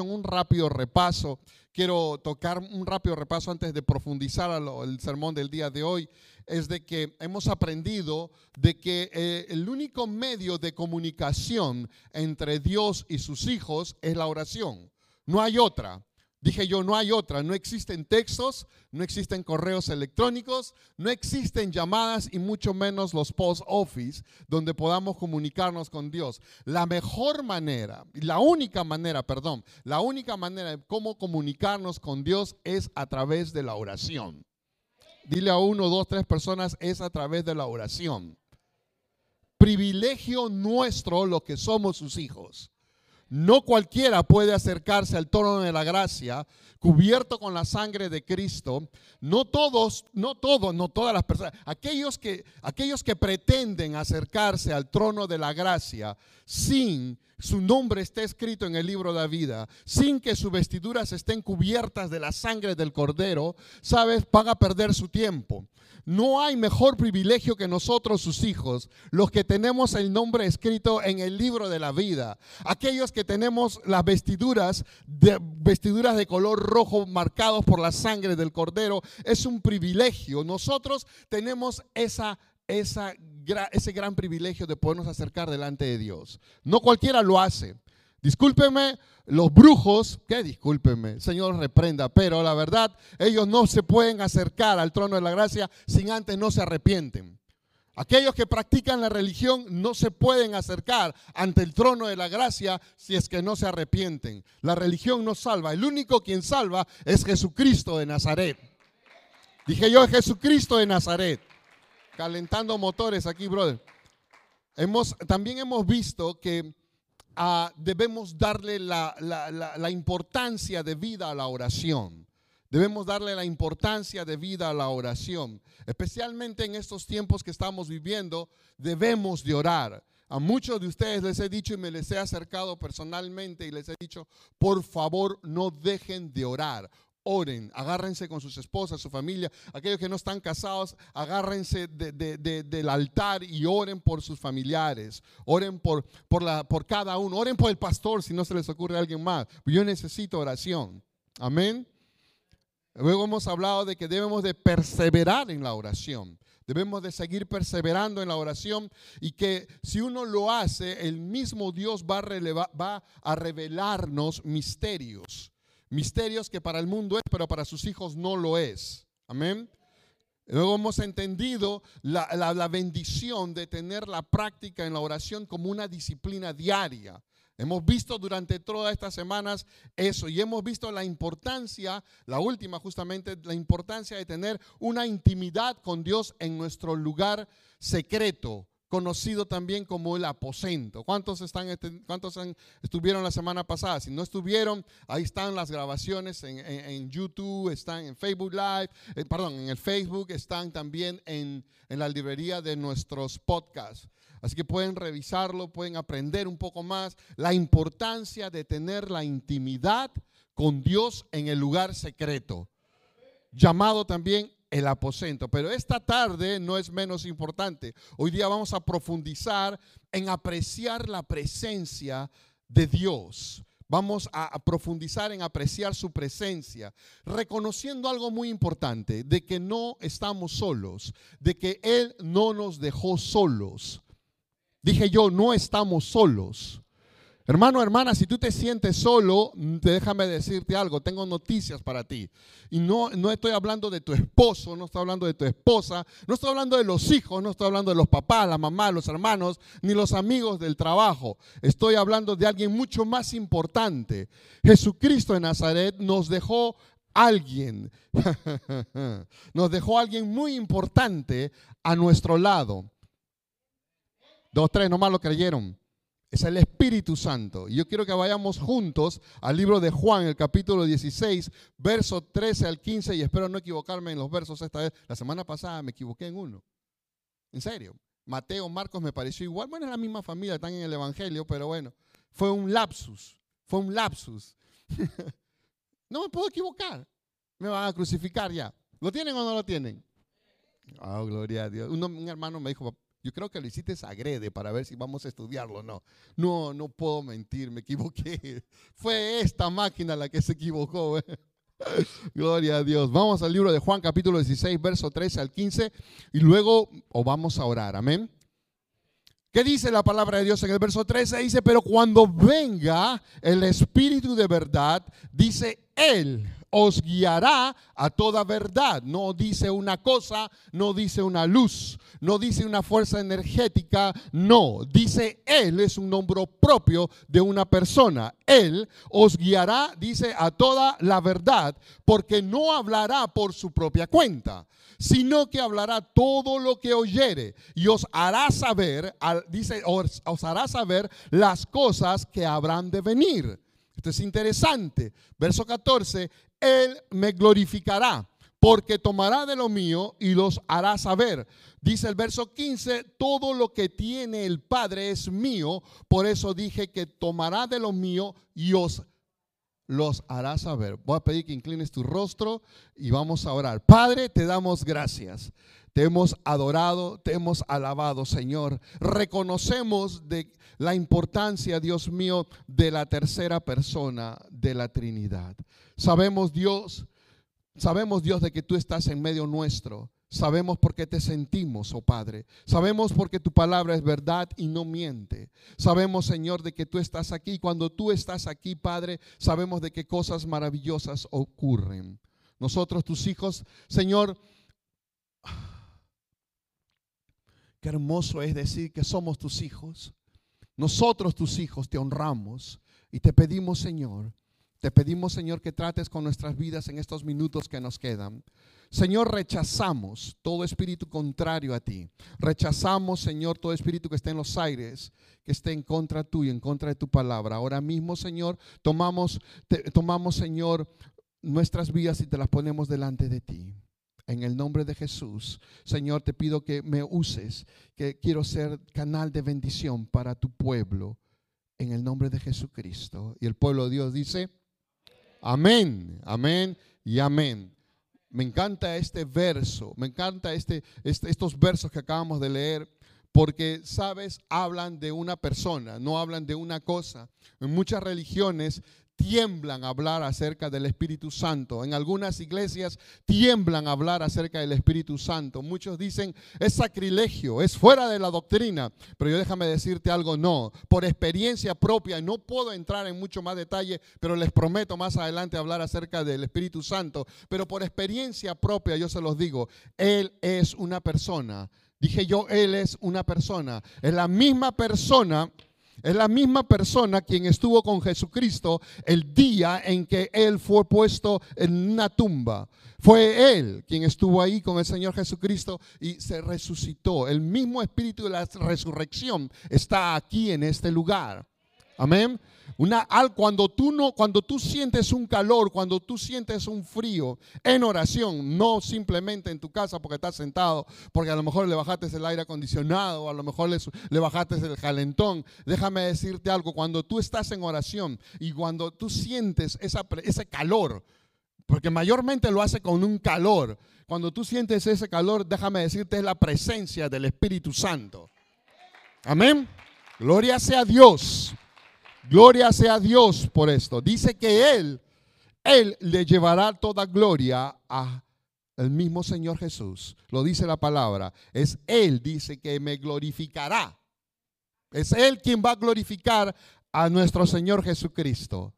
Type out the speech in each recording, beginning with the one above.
un rápido repaso. Quiero tocar un rápido repaso antes de profundizar el sermón del día de hoy. Es de que hemos aprendido de que eh, el único medio de comunicación entre Dios y sus hijos es la oración. No hay otra. Dije yo, no hay otra, no existen textos, no existen correos electrónicos, no existen llamadas y mucho menos los post office donde podamos comunicarnos con Dios. La mejor manera, la única manera, perdón, la única manera de cómo comunicarnos con Dios es a través de la oración. Dile a uno, dos, tres personas, es a través de la oración. Privilegio nuestro lo que somos sus hijos. No cualquiera puede acercarse al trono de la gracia cubierto con la sangre de Cristo. No todos, no todos, no todas las personas. Aquellos que, aquellos que pretenden acercarse al trono de la gracia sin su nombre esté escrito en el libro de la vida, sin que sus vestiduras estén cubiertas de la sangre del cordero, sabes, van a perder su tiempo. No hay mejor privilegio que nosotros, sus hijos, los que tenemos el nombre escrito en el libro de la vida. Aquellos que tenemos las vestiduras de, vestiduras de color rojo marcados por la sangre del cordero. Es un privilegio. Nosotros tenemos ese gran privilegio de podernos acercar delante de Dios. No cualquiera lo hace. Discúlpeme, los brujos, que discúlpeme, Señor reprenda, pero la verdad, ellos no se pueden acercar al trono de la gracia sin antes no se arrepienten. Aquellos que practican la religión no se pueden acercar ante el trono de la gracia si es que no se arrepienten. La religión no salva. El único quien salva es Jesucristo de Nazaret. Dije yo, Jesucristo de Nazaret. Calentando motores aquí, brother. Hemos, también hemos visto que Ah, debemos darle la, la, importancia de vida a la oración. Debemos darle la importancia de vida a la oración. Especialmente en estos tiempos que estamos viviendo, debemos de orar. A muchos de ustedes les he dicho y me les he acercado personalmente y les he dicho, por favor no dejen de orar oren, agárrense con sus esposas, su familia. Aquellos que no están casados, agárrense del altar y oren por sus familiares. Oren por, por, la, por cada uno. Oren por el pastor si no se les ocurre a alguien más. Yo necesito oración. Amén. Luego hemos hablado de que debemos de perseverar en la oración. Debemos de seguir perseverando en la oración y que si uno lo hace, el mismo Dios va a, va a revelarnos misterios misterios que para el mundo es, pero para sus hijos no lo es. Amén. Luego hemos entendido la, la, bendición de tener la práctica en la oración como una disciplina diaria. Hemos visto durante todas estas semanas eso y hemos visto la importancia, la última justamente, la importancia de tener una intimidad con Dios en nuestro lugar secreto, conocido también como el aposento. ¿Cuántos, están, este, cuántos estuvieron la semana pasada? Si no estuvieron, ahí están las grabaciones en, YouTube, están en Facebook Live, eh, perdón, en el Facebook, están también en, en la librería de nuestros podcasts. Así que pueden revisarlo, pueden aprender un poco más la importancia de tener la intimidad con Dios en el lugar secreto, llamado también el aposento. Pero esta tarde no es menos importante. Hoy día vamos a profundizar en apreciar la presencia de Dios. Vamos a profundizar en apreciar su presencia, reconociendo algo muy importante, de que no estamos solos, de que Él no nos dejó solos. Dije yo, no estamos solos. Hermano, hermana, si tú te sientes solo, déjame decirte algo, tengo noticias para ti. Y no, no estoy hablando de tu esposo, no estoy hablando de tu esposa, no estoy hablando de los hijos, no estoy hablando de los papás, la mamá, los hermanos, ni los amigos del trabajo. Estoy hablando de alguien mucho más importante. Jesucristo de Nazaret nos dejó alguien, nos dejó alguien muy importante a nuestro lado. Dos, tres, nomás lo creyeron es el Espíritu Santo. Y yo quiero que vayamos juntos al libro de Juan, el capítulo 16, verso 13 al 15, y espero no equivocarme en los versos esta vez. La semana pasada me equivoqué en uno. En serio. Mateo, Marcos me pareció igual. Bueno, es la misma familia, están en el Evangelio, pero bueno, fue un lapsus. Fue un lapsus. no me puedo equivocar. Me van a crucificar ya. ¿Lo tienen o no lo tienen? Oh, gloria a Dios. un hermano me dijo, Yo creo que lo hiciste agrede para ver si vamos a estudiarlo. No, no, no puedo mentir, me equivoqué. Fue esta máquina la que se equivocó. ¿eh? Gloria a Dios. Vamos al libro de Juan capítulo 16, verso 13 al 15 y luego o vamos a orar. Amén. ¿Qué dice la palabra de Dios en el verso 13? Dice, pero cuando venga el Espíritu de verdad, dice Él os guiará a toda verdad. No dice una cosa, no dice una luz, no dice una fuerza energética, no, dice Él es un nombre propio de una persona. Él os guiará, dice, a toda la verdad, porque no hablará por su propia cuenta, sino que hablará todo lo que oyere y os hará saber, dice, os, hará saber las cosas que habrán de venir. Esto es interesante. Verso 14, Él me glorificará porque tomará de lo mío y los hará saber. Dice el verso 15, todo lo que tiene el Padre es mío, por eso dije que tomará de lo mío y os los hará saber. Voy a pedir que inclines tu rostro y vamos a orar. Padre, te damos gracias. Te hemos adorado, te hemos alabado, Señor. Reconocemos de la importancia, Dios mío, de la tercera persona de la Trinidad. Sabemos, Dios, sabemos, Dios, de que tú estás en medio nuestro. Sabemos por qué te sentimos, oh Padre. Sabemos porque tu palabra es verdad y no miente. Sabemos, Señor, de que tú estás aquí. Cuando tú estás aquí, Padre, sabemos de qué cosas maravillosas ocurren. Nosotros, tus hijos, Señor, Qué hermoso es decir que somos tus hijos. Nosotros tus hijos te honramos y te pedimos, Señor, te pedimos, Señor, que trates con nuestras vidas en estos minutos que nos quedan. Señor, rechazamos todo espíritu contrario a ti. Rechazamos, Señor, todo espíritu que esté en los aires, que esté en contra tuyo, en contra de tu palabra. Ahora mismo, Señor, tomamos, tomamos, Señor, nuestras vidas y te las ponemos delante de ti. En el nombre de Jesús, Señor, te pido que me uses, que quiero ser canal de bendición para tu pueblo. En el nombre de Jesucristo. Y el pueblo de Dios dice, amén, amén y amén. Me encanta este verso, me encanta este, este, estos versos que acabamos de leer, porque, sabes, hablan de una persona, no hablan de una cosa. En muchas religiones tiemblan a hablar acerca del Espíritu Santo. En algunas iglesias tiemblan a hablar acerca del Espíritu Santo. Muchos dicen, es sacrilegio, es fuera de la doctrina. Pero yo déjame decirte algo, no. Por experiencia propia, no puedo entrar en mucho más detalle, pero les prometo más adelante hablar acerca del Espíritu Santo. Pero por experiencia propia, yo se los digo, Él es una persona. Dije yo, Él es una persona. Es la misma persona es la misma persona quien estuvo con Jesucristo el día en que Él fue puesto en una tumba. Fue Él quien estuvo ahí con el Señor Jesucristo y se resucitó. El mismo espíritu de la resurrección está aquí en este lugar. Amén. Una, cuando, tú no, cuando tú sientes un calor, cuando tú sientes un frío en oración, no simplemente en tu casa porque estás sentado, porque a lo mejor le bajaste el aire acondicionado, a lo mejor le, le bajaste el calentón. Déjame decirte algo, cuando tú estás en oración y cuando tú sientes esa, ese calor, porque mayormente lo hace con un calor, cuando tú sientes ese calor, déjame decirte, es la presencia del Espíritu Santo. Amén. Gloria sea a Dios. Gloria sea a Dios por esto. Dice que Él, Él le llevará toda gloria a el mismo Señor Jesús. Lo dice la palabra. Es Él, dice que me glorificará. Es Él quien va a glorificar a nuestro Señor Jesucristo.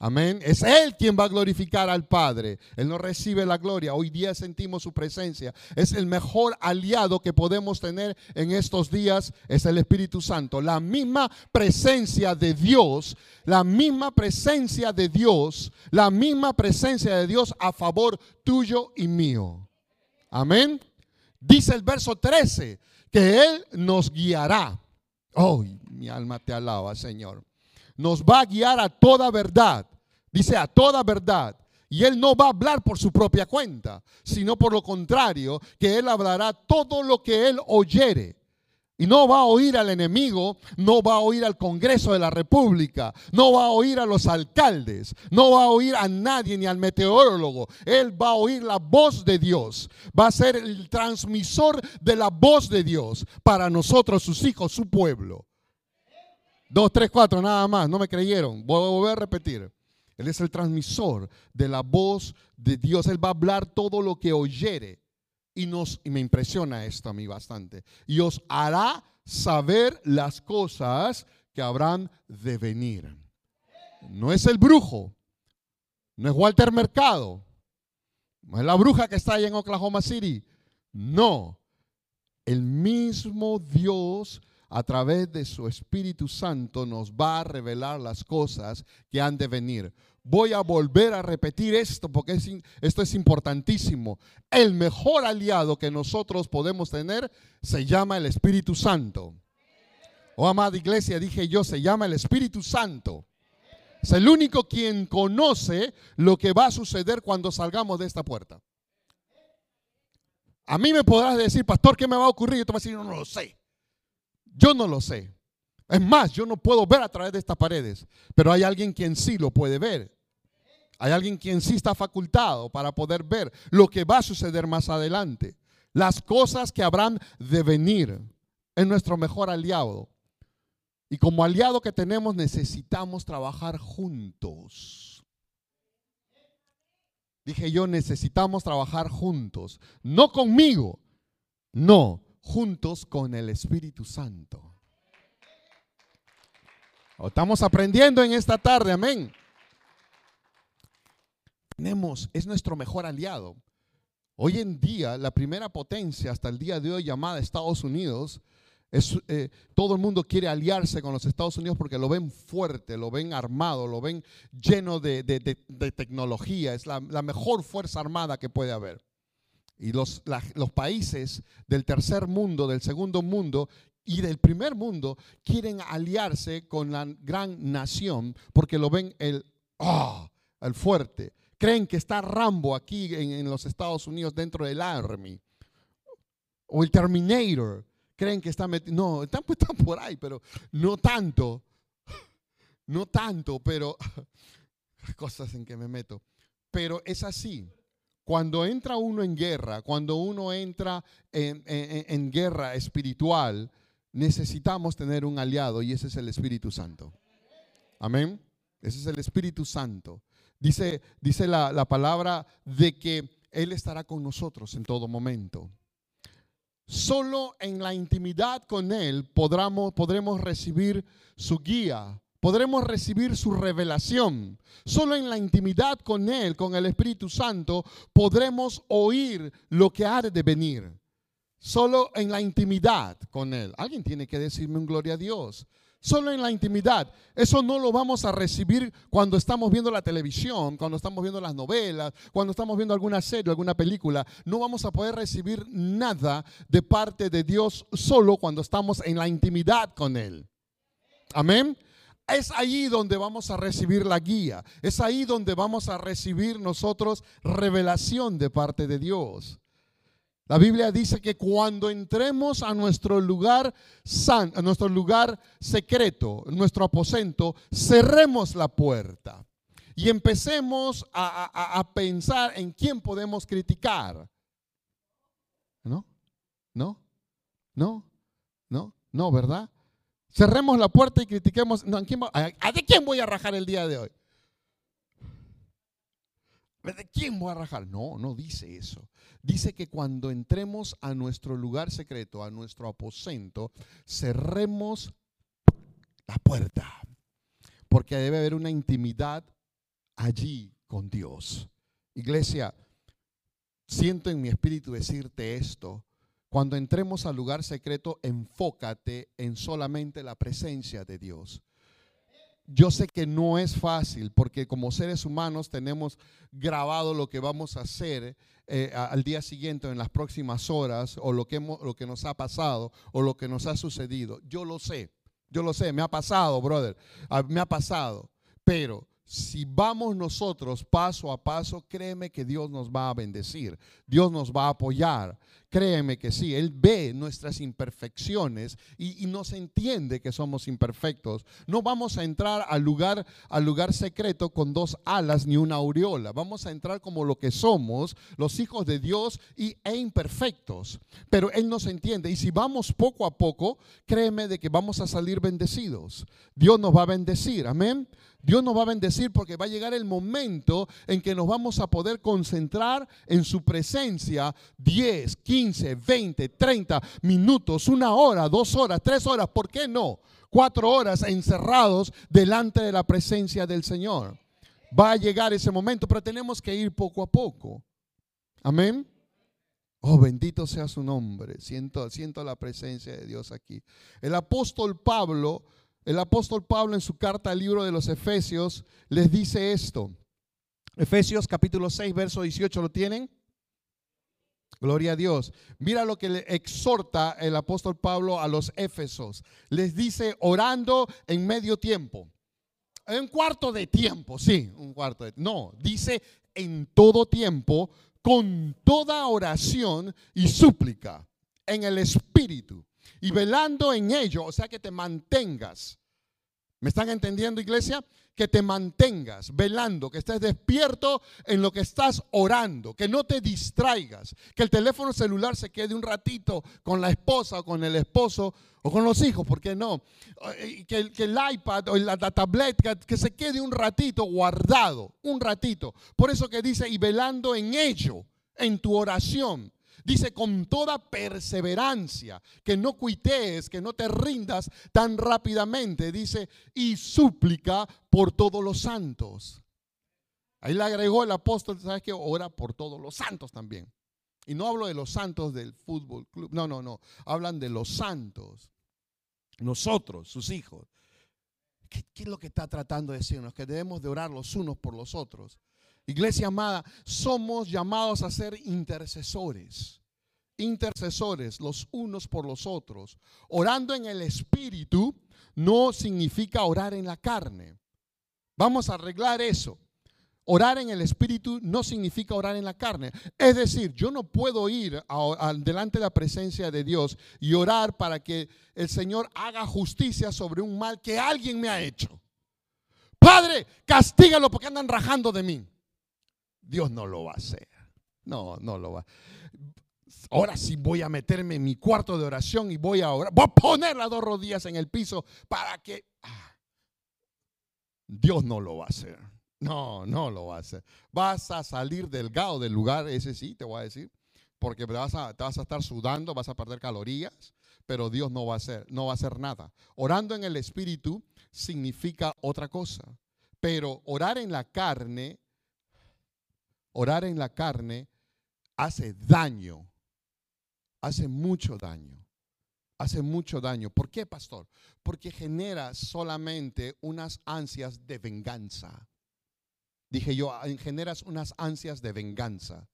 Amén. Es Él quien va a glorificar al Padre. Él no recibe la gloria. Hoy día sentimos su presencia. Es el mejor aliado que podemos tener en estos días. Es el Espíritu Santo. La misma presencia de Dios. La misma presencia de Dios. La misma presencia de Dios a favor tuyo y mío. Amén. Dice el verso 13 que Él nos guiará. Oh, mi alma te alaba, Señor nos va a guiar a toda verdad. Dice a toda verdad. Y Él no va a hablar por su propia cuenta, sino por lo contrario, que Él hablará todo lo que Él oyere. Y no va a oír al enemigo, no va a oír al Congreso de la República, no va a oír a los alcaldes, no va a oír a nadie ni al meteorólogo. Él va a oír la voz de Dios. Va a ser el transmisor de la voz de Dios para nosotros, sus hijos, su pueblo. Dos, tres, cuatro, nada más. No me creyeron. Voy a volver a repetir. Él es el transmisor de la voz de Dios. Él va a hablar todo lo que oyere y, nos, y me impresiona esto a mí bastante, y os hará saber las cosas que habrán de venir. No es el brujo, no es Walter Mercado, no es la bruja que está allá en Oklahoma City, no, el mismo Dios a través de su Espíritu Santo nos va a revelar las cosas que han de venir. Voy a volver a repetir esto porque esto es importantísimo. El mejor aliado que nosotros podemos tener se llama el Espíritu Santo. Oh, amada iglesia, dije yo, se llama el Espíritu Santo. Es el único quien conoce lo que va a suceder cuando salgamos de esta puerta. A mí me podrás decir, pastor, ¿qué me va a ocurrir? Yo te voy a decir, no lo sé. Yo no lo sé. Es más, yo no puedo ver a través de estas paredes, pero hay alguien quien sí lo puede ver. Hay alguien quien sí está facultado para poder ver lo que va a suceder más adelante. Las cosas que habrán de venir. Es nuestro mejor aliado. Y como aliado que tenemos necesitamos trabajar juntos. Dije yo, necesitamos trabajar juntos. No conmigo, no, juntos con el Espíritu Santo. Estamos aprendiendo en esta tarde, amén tenemos, es nuestro mejor aliado. Hoy en día, la primera potencia hasta el día de hoy llamada Estados Unidos, es, eh, todo el mundo quiere aliarse con los Estados Unidos porque lo ven fuerte, lo ven armado, lo ven lleno de, tecnología. Es la, mejor fuerza armada que puede haber. Y los, los países del tercer mundo, del segundo mundo y del primer mundo quieren aliarse con la gran nación porque lo ven el, oh, el fuerte, creen que está Rambo aquí en, los Estados Unidos dentro del Army. O el Terminator. Creen que está metido. No, están, están por ahí, pero no tanto. No tanto, pero cosas en que me meto. Pero es así. Cuando entra uno en guerra, cuando uno entra en, guerra espiritual, necesitamos tener un aliado y ese es el Espíritu Santo. Amén. Ese es el Espíritu Santo. Dice, dice la, palabra de que Él estará con nosotros en todo momento. Solo en la intimidad con Él podremos recibir su guía, podremos recibir su revelación. Solo en la intimidad con Él, con el Espíritu Santo, podremos oír lo que ha de venir. Solo en la intimidad con Él. Alguien tiene que decirme un gloria a Dios. Solo en la intimidad. Eso no lo vamos a recibir cuando estamos viendo la televisión, cuando estamos viendo las novelas, cuando estamos viendo alguna serie, alguna película. No vamos a poder recibir nada de parte de Dios solo cuando estamos en la intimidad con Él. Amén. Es ahí donde vamos a recibir la guía. Es ahí donde vamos a recibir nosotros revelación de parte de Dios. La Biblia dice que cuando entremos a nuestro lugar san, a nuestro lugar secreto, nuestro aposento, cerremos la puerta y empecemos a, a pensar en quién podemos criticar. ¿No? ¿No? ¿No? ¿No? ¿No? ¿Verdad? Cerremos la puerta y critiquemos. No, ¿a, de quién voy a rajar el día de hoy? ¿De quién voy a rajar? No, no dice eso dice que cuando entremos a nuestro lugar secreto, a nuestro aposento, cerremos la puerta, porque debe haber una intimidad allí con Dios. Iglesia, siento en mi espíritu decirte esto. Cuando entremos al lugar secreto, enfócate en solamente la presencia de Dios. Yo sé que no es fácil porque como seres humanos tenemos grabado lo que vamos a hacer eh, al día siguiente, en las próximas horas, o lo que, lo que nos ha pasado, o lo que nos ha sucedido. Yo lo sé, yo lo sé, me ha pasado, brother, ah, me ha pasado. Pero si vamos nosotros paso a paso, créeme que Dios nos va a bendecir, Dios nos va a apoyar. Créeme que sí, Él ve nuestras imperfecciones y, nos entiende que somos imperfectos. No vamos a entrar al lugar, al lugar secreto con dos alas ni una aureola. Vamos a entrar como lo que somos, los hijos de Dios y, e imperfectos. Pero Él nos entiende y si vamos poco a poco, créeme de que vamos a salir bendecidos. Dios nos va a bendecir, amén. Dios nos va a bendecir porque va a llegar el momento en que nos vamos a poder concentrar en su presencia 10, 15, 20, 30 minutos, una hora, dos horas, tres horas, ¿por qué no? Cuatro horas encerrados delante de la presencia del Señor. Va a llegar ese momento, pero tenemos que ir poco a poco. Amén. Oh, bendito sea su nombre. Siento, siento la presencia de Dios aquí. El apóstol Pablo el apóstol Pablo en su carta al libro de los Efesios les dice esto. Efesios capítulo 6, verso 18, ¿lo tienen? Gloria a Dios. Mira lo que le exhorta el apóstol Pablo a los Éfesos. Les dice orando en medio tiempo. En cuarto de tiempo, sí, un cuarto de No, dice en todo tiempo, con toda oración y súplica, en el Espíritu y velando en ello, o sea que te mantengas. ¿Me están entendiendo, iglesia? Que te mantengas velando, que estés despierto en lo que estás orando, que no te distraigas, que el teléfono celular se quede un ratito con la esposa o con el esposo o con los hijos, ¿por qué no? Eh, que, el iPad o la, la tableta, que se quede un ratito guardado, un ratito. Por eso que dice, y velando en ello, en tu oración. Dice con toda perseverancia, que no cuitees, que no te rindas tan rápidamente. Dice, y súplica por todos los santos. Ahí le agregó el apóstol, ¿sabes qué? Ora por todos los santos también. Y no hablo de los santos del fútbol club, no, no, no. Hablan de los santos, nosotros, sus hijos. ¿Qué, ¿Qué, es lo que está tratando de decirnos? Que debemos de orar los unos por los otros. Iglesia amada, somos llamados a ser intercesores. Intercesores los unos por los otros. Orando en el Espíritu no significa orar en la carne. Vamos a arreglar eso. Orar en el Espíritu no significa orar en la carne. Es decir, yo no puedo ir delante de la presencia de Dios y orar para que el Señor haga justicia sobre un mal que alguien me ha hecho. Padre, castígalo porque andan rajando de mí. Dios no lo va a hacer. No, no lo va. Ahora sí voy a meterme en mi cuarto de oración y voy a orar. Voy a poner las dos rodillas en el piso para que... Ah, Dios no lo va a hacer. No, no lo va a hacer. Vas a salir delgado del lugar, ese sí, te voy a decir. Porque vas a, te vas a estar sudando, vas a perder calorías, pero Dios no va a hacer, no va a hacer nada. Orando en el Espíritu significa otra cosa. Pero orar en la carne orar en la carne hace daño, hace mucho daño, hace mucho daño. ¿Por qué, pastor? Porque genera solamente unas ansias de venganza. Dije yo, generas unas ansias de venganza.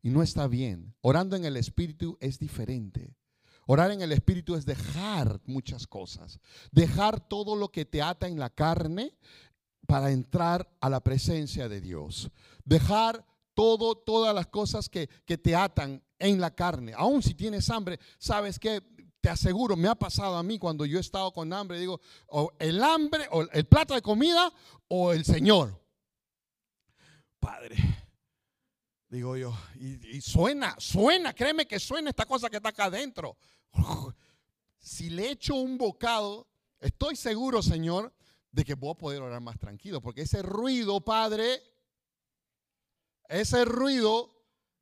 Y no está bien. Orando en el Espíritu es diferente. Orar en el Espíritu es dejar muchas cosas. Dejar todo lo que te ata en la carne para entrar a la presencia de Dios. Dejar todo, todas las cosas que, te atan en la carne. Aún si tienes hambre, sabes que te aseguro, me ha pasado a mí cuando yo he estado con hambre, digo, o el hambre, o el plato de comida, o el Señor. Padre, digo yo, y, suena, suena, créeme que suena esta cosa que está acá adentro. Si le echo un bocado, estoy seguro, Señor, de que puedo poder orar más tranquilo, porque ese ruido, Padre, ese ruido,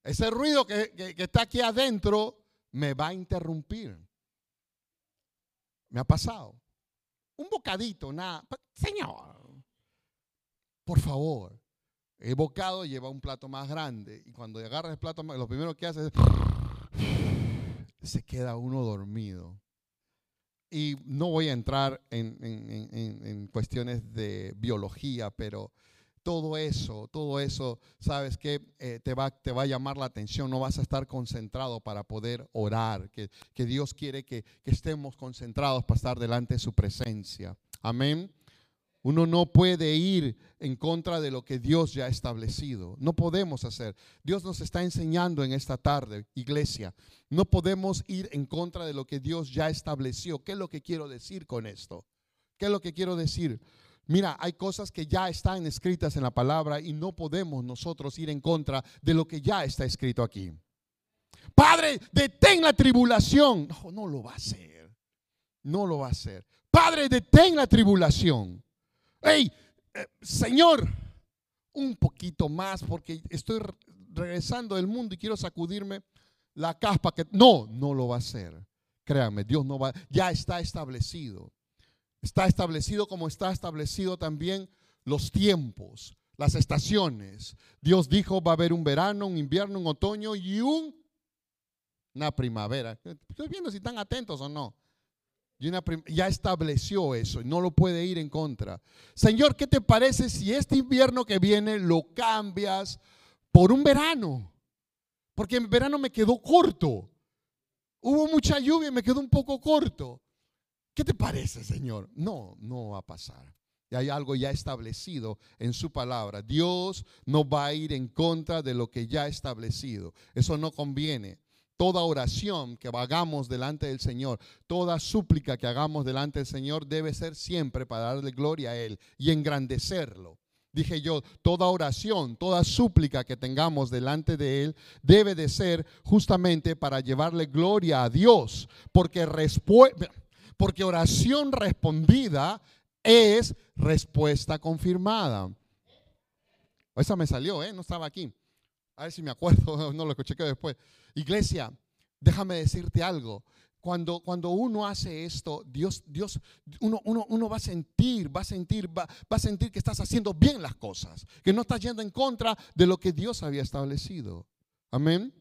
ese ruido que, está aquí adentro, me va a interrumpir. Me ha pasado. Un bocadito, nada. Señor, por favor. El bocado lleva un plato más grande y cuando agarra el plato, lo primero que hace es se queda uno dormido. Y no voy a entrar en cuestiones de biología, pero todo eso, todo eso, sabes que eh, te, va, a llamar la atención, no vas a estar concentrado para poder orar, que, Dios quiere que, que, estemos concentrados para estar delante de su presencia. Amén. Uno no puede ir en contra de lo que Dios ya ha establecido. No podemos hacer. Dios nos está enseñando en esta tarde, iglesia. No podemos ir en contra de lo que Dios ya estableció. ¿Qué es lo que quiero decir con esto? ¿Qué es lo que quiero decir? Mira, hay cosas que ya están escritas en la palabra y no podemos nosotros ir en contra de lo que ya está escrito aquí. Padre, detén la tribulación. No, no lo va a hacer. No lo va a hacer. Padre, detén la tribulación. Hey, eh, Señor, un poquito más porque estoy regresando del mundo y quiero sacudirme la caspa que no, no lo va a hacer. Créame, Dios no va, ya está establecido. Está establecido como está establecido también los tiempos, las estaciones. Dios dijo va a haber un verano, un invierno, un otoño y un, una primavera. Estoy viendo si están atentos o no ya estableció eso y no lo puede ir en contra. Señor, ¿qué te parece si este invierno que viene lo cambias por un verano? Porque en verano me quedó corto. Hubo mucha lluvia y me quedó un poco corto. ¿Qué te parece, Señor? No, no va a pasar. Y hay algo ya establecido en su palabra. Dios no va a ir en contra de lo que ya ha establecido. Eso no conviene toda oración que hagamos delante del Señor, toda súplica que hagamos delante del Señor debe ser siempre para darle gloria a Él y engrandecerlo. Dije yo, toda oración, toda súplica que tengamos delante de Él debe de ser justamente para llevarle gloria a Dios, porque, porque oración respondida es respuesta confirmada. Esa me salió, ¿eh? no estaba aquí. A ver si me acuerdo, no lo escuché que después. Iglesia, déjame decirte algo. Cuando, cuando uno hace esto, Dios, Dios, uno, uno, va a sentir, va a sentir, va, va, a sentir que estás haciendo bien las cosas, que no estás yendo en contra de lo que Dios había establecido. Amén.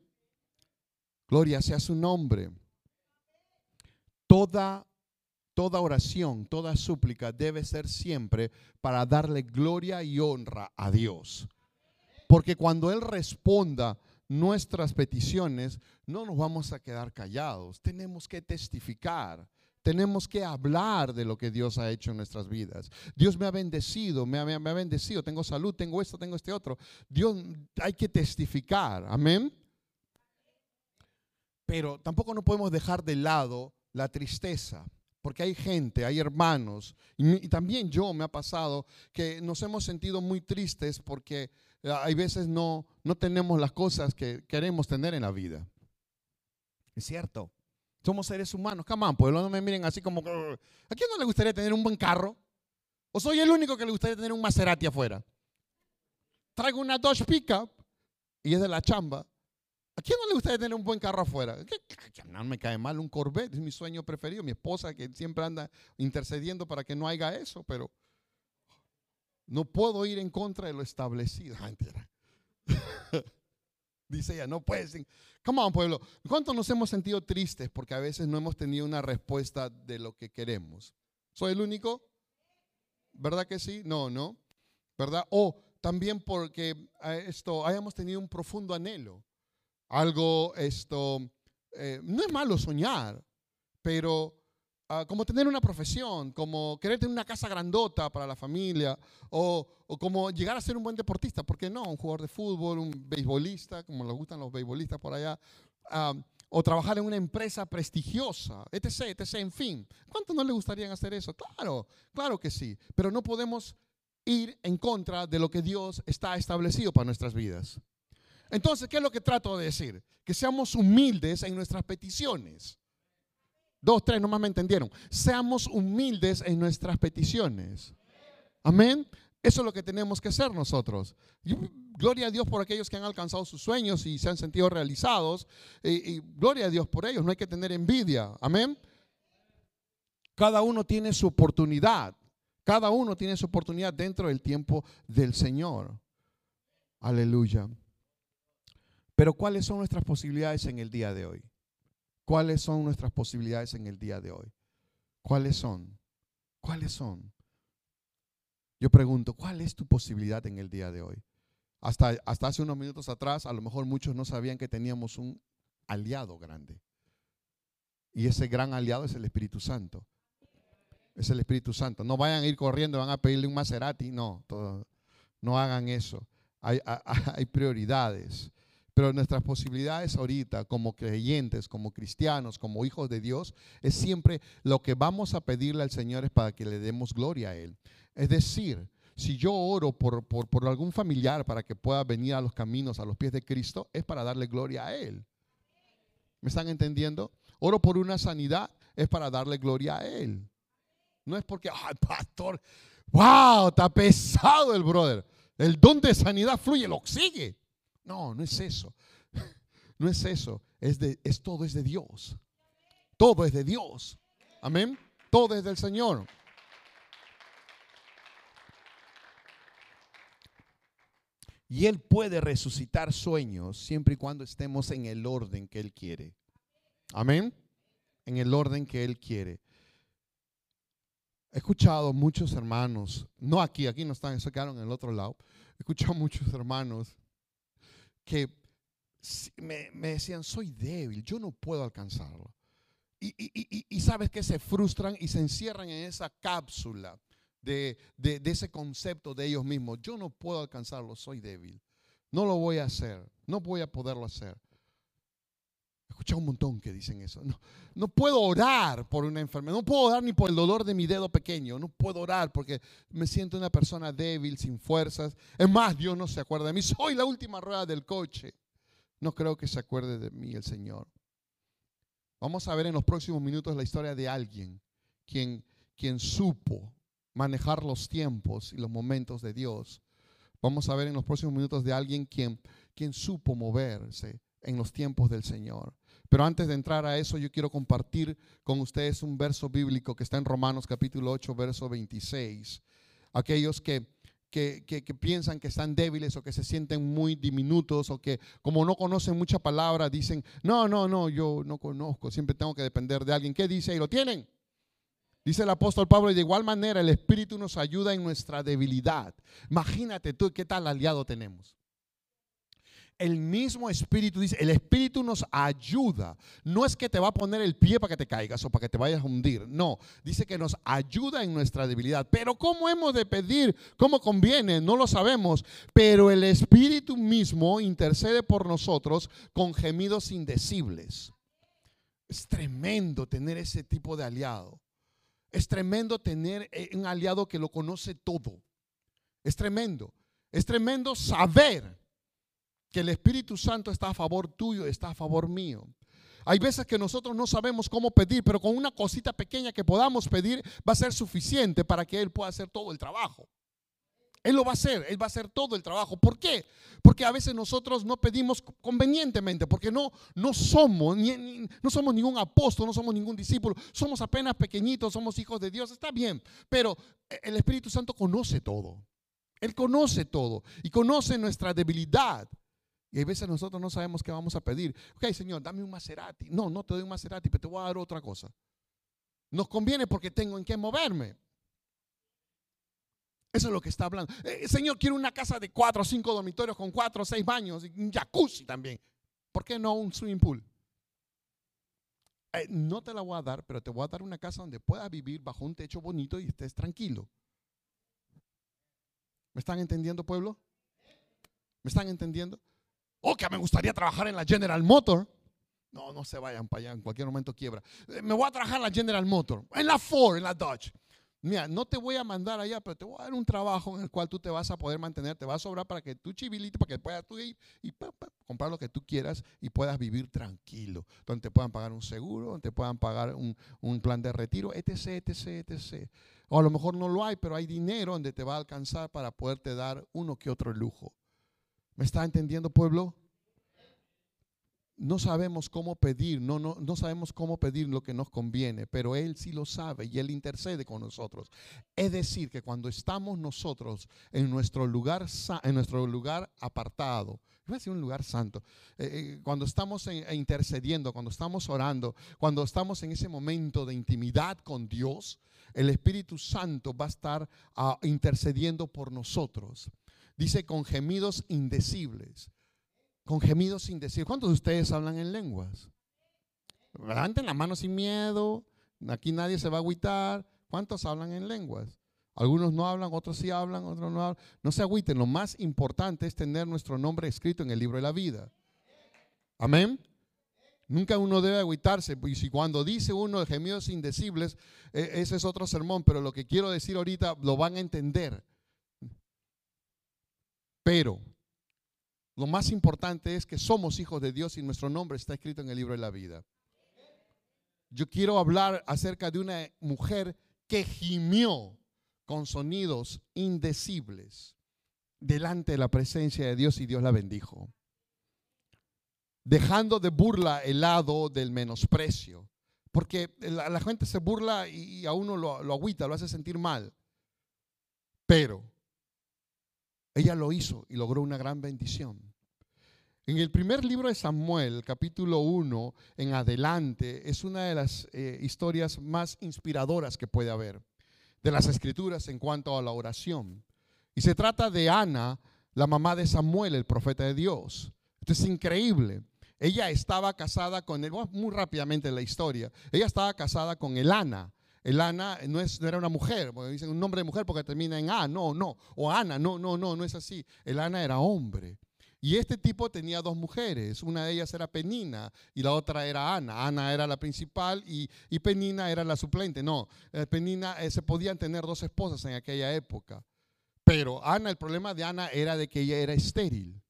Gloria sea su nombre. Toda, toda oración, toda súplica debe ser siempre para darle gloria y honra a Dios. Porque cuando Él responda nuestras peticiones, no nos vamos a quedar callados. Tenemos que testificar. Tenemos que hablar de lo que Dios ha hecho en nuestras vidas. Dios me ha bendecido, me ha, me ha, bendecido, tengo salud, tengo esto, tengo este otro. Dios, hay que testificar, amén. Pero tampoco no podemos dejar de lado la tristeza, porque hay gente, hay hermanos, y, y también yo me ha pasado que nos hemos sentido muy tristes porque Ah, hay veces no, no tenemos las cosas que queremos tener en la vida. Es cierto. Somos seres humanos. On, pues no me miren así como... ¿A quién no le gustaría tener un buen carro? ¿O soy el único que le gustaría tener un Maserati afuera? Traigo una Dodge Pickup y es de la chamba. ¿A quién no le gustaría tener un buen carro afuera? No me cae mal un Corvette, es mi sueño preferido. Mi esposa que siempre anda intercediendo para que no haya eso, pero no puedo ir en contra de lo establecido. Dice ella, no puedes. Come on, pueblo. ¿Cuánto nos hemos sentido tristes porque a veces no hemos tenido una respuesta de lo que queremos? ¿Soy el único? ¿Verdad que sí? No, no. ¿Verdad? O también porque esto hayamos tenido un profundo anhelo. Algo, esto, eh, no es malo soñar, pero Ah, como tener una profesión, como querer tener una casa grandota para la familia, o, como llegar a ser un buen deportista, ¿por qué no? Un jugador de fútbol, un beisbolista, como les gustan los beisbolistas por allá, o trabajar en una empresa prestigiosa, etc., etc., en fin. ¿Cuántos no le gustaría hacer eso? Claro, claro que sí, pero no podemos ir en contra de lo que Dios está establecido para nuestras vidas. Entonces, ¿qué es lo que trato de decir? Que seamos humildes en nuestras peticiones. Dos, tres, nomás me entendieron. Seamos humildes en nuestras peticiones. Amén. Eso es lo que tenemos que hacer nosotros. Gloria a Dios por aquellos que han alcanzado sus sueños y se han sentido realizados. Y, gloria a Dios por ellos. No hay que tener envidia. Amén. Cada uno tiene su oportunidad. Cada uno tiene su oportunidad dentro del tiempo del Señor. Aleluya. Pero ¿cuáles son nuestras posibilidades en el día de hoy? ¿Cuáles son nuestras posibilidades en el día de hoy? ¿Cuáles son? ¿Cuáles son? Yo pregunto, ¿cuál es tu posibilidad en el día de hoy? Hasta, hasta hace unos minutos atrás, a lo mejor muchos no sabían que teníamos un aliado grande. Y ese gran aliado es el Espíritu Santo. Es el Espíritu Santo. No vayan a ir corriendo, van a pedirle un Maserati. No, no hagan eso. Hay, hay prioridades. Pero nuestras posibilidades ahorita como creyentes, como cristianos, como hijos de Dios, es siempre lo que vamos a pedirle al Señor es para que le demos gloria a Él. Es decir, si yo oro por, por, algún familiar para que pueda venir a los caminos, a los pies de Cristo, es para darle gloria a Él. ¿Me están entendiendo? Oro por una sanidad, es para darle gloria a Él. No es porque, ay, pastor, wow, está pesado el brother. El don de sanidad fluye, lo sigue. No, no es eso. No es eso. Es, de, es todo es de Dios. Todo es de Dios. Amén. Todo es del Señor. Y Él puede resucitar sueños siempre y cuando estemos en el orden que Él quiere. Amén. En el orden que Él quiere. He escuchado muchos hermanos, no aquí, aquí no están, se quedaron en el otro lado. He escuchado muchos hermanos que me, decían, soy débil, yo no puedo alcanzarlo. Y, sabes que se frustran y se encierran en esa cápsula de, ese concepto de ellos mismos. Yo no puedo alcanzarlo, soy débil. No lo voy a hacer, no voy a poderlo hacer. Escuchado un montón que dicen eso. No, no puedo orar por una enfermedad, no puedo orar ni por el dolor de mi dedo pequeño, no puedo orar porque me siento una persona débil, sin fuerzas. Es más, Dios no se acuerda de mí, soy la última rueda del coche. No creo que se acuerde de mí el Señor. Vamos a ver en los próximos minutos la historia de alguien quien, quien supo manejar los tiempos y los momentos de Dios. Vamos a ver en los próximos minutos de alguien quien, quien supo moverse en los tiempos del Señor. Pero antes de entrar a eso, yo quiero compartir con ustedes un verso bíblico que está en Romanos capítulo 8, verso 26. Aquellos que, que, piensan que están débiles o que se sienten muy diminutos o que como no conocen mucha palabra, dicen, no, no, no, yo no conozco, siempre tengo que depender de alguien. ¿Qué dice? Y lo tienen. Dice el apóstol Pablo, y de igual manera el Espíritu nos ayuda en nuestra debilidad. Imagínate tú qué tal aliado tenemos el mismo Espíritu dice, el Espíritu nos ayuda. No es que te va a poner el pie para que te caigas o para que te vayas a hundir. No, dice que nos ayuda en nuestra debilidad. Pero ¿cómo hemos de pedir? ¿Cómo conviene? No lo sabemos. Pero el Espíritu mismo intercede por nosotros con gemidos indecibles. Es tremendo tener ese tipo de aliado. Es tremendo tener eh, un aliado que lo conoce todo. Es tremendo. Es tremendo saber que el Espíritu Santo está a favor tuyo, está a favor mío. Hay veces que nosotros no sabemos cómo pedir, pero con una cosita pequeña que podamos pedir va a ser suficiente para que Él pueda hacer todo el trabajo. Él lo va a hacer, Él va a hacer todo el trabajo. ¿Por qué? Porque a veces nosotros no pedimos convenientemente, porque no, no somos, no somos ningún apóstol, no somos ningún discípulo, somos apenas pequeñitos, somos hijos de Dios, está bien, pero el Espíritu Santo conoce todo. Él conoce todo y conoce nuestra debilidad. Y hay veces nosotros no sabemos qué vamos a pedir. Ok, Señor, dame un Maserati. No, no te doy un Maserati, pero te voy a dar otra cosa. Nos conviene porque tengo en qué moverme. Eso es lo que está hablando. Eh, señor, quiero una casa de cuatro o cinco dormitorios con cuatro o seis baños y un jacuzzi también. ¿Por qué no un swimming pool? Eh, no te la voy a dar, pero te voy a dar una casa donde puedas vivir bajo un techo bonito y estés tranquilo. ¿Me están entendiendo, pueblo? ¿Me están entendiendo? Oh, que me gustaría trabajar en la General Motor. No, no se vayan para allá, en cualquier momento quiebra. Eh, me voy a trabajar en la General Motor, en la Ford, en la Dodge. Mira, no te voy a mandar allá, pero te voy a dar un trabajo en el cual tú te vas a poder mantener, te va a sobrar para que tú chivilito, para que puedas tú ir y comprar lo que tú quieras y puedas vivir tranquilo. Donde te puedan pagar un seguro, donde te puedan pagar un, un plan de retiro, etc, etc, etc. O a lo mejor no lo hay, pero hay dinero donde te va a alcanzar para poderte dar uno que otro lujo. ¿Me está entendiendo, pueblo? No sabemos cómo pedir, no, no, no sabemos cómo pedir lo que nos conviene, pero Él sí lo sabe y Él intercede con nosotros. Es decir, que cuando estamos nosotros en nuestro lugar, en nuestro lugar apartado, voy a decir un lugar santo, eh, eh, cuando estamos intercediendo, cuando estamos orando, cuando estamos en ese momento de intimidad con Dios, el Espíritu Santo va a estar ah, intercediendo por nosotros. Dice con gemidos indecibles. Con gemidos indecibles. ¿Cuántos de ustedes hablan en lenguas? Levanten la mano sin miedo. Aquí nadie se va a agüitar. ¿Cuántos hablan en lenguas? Algunos no hablan, otros sí hablan, otros no hablan. No se agüiten, lo más importante es tener nuestro nombre escrito en el libro de la vida. Amén. Nunca uno debe agüitarse, y si cuando dice uno de gemidos indecibles, e, ese es otro sermón, pero lo que quiero decir ahorita lo van a entender. Pero lo más importante es que somos hijos de Dios y nuestro nombre está escrito en el libro de la vida. Yo quiero hablar acerca de una mujer que gimió con sonidos indecibles delante de la presencia de Dios y Dios la bendijo. Dejando de burla el lado del menosprecio. Porque la, gente se burla y, a uno lo, lo agüita, lo hace sentir mal. Pero ella lo hizo y logró una gran bendición. En el primer libro de Samuel, capítulo 1 en adelante, es una de las eh, historias más inspiradoras que puede haber de las escrituras en cuanto a la oración. Y se trata de Ana, la mamá de Samuel, el profeta de Dios. Esto es increíble. Ella estaba casada con él, muy rápidamente la historia, ella estaba casada con Elana. Elana no, es, no era una mujer, porque dicen un nombre de mujer porque termina en A, no, no, o Ana, no, no, no, no es así. Elana era hombre. Y este tipo tenía dos mujeres, una de ellas era Penina y la otra era Ana. Ana era la principal y, Penina era la suplente. No, eh, Penina eh, se podían tener dos esposas en aquella época. Pero Ana, el problema de Ana era de que ella era estéril.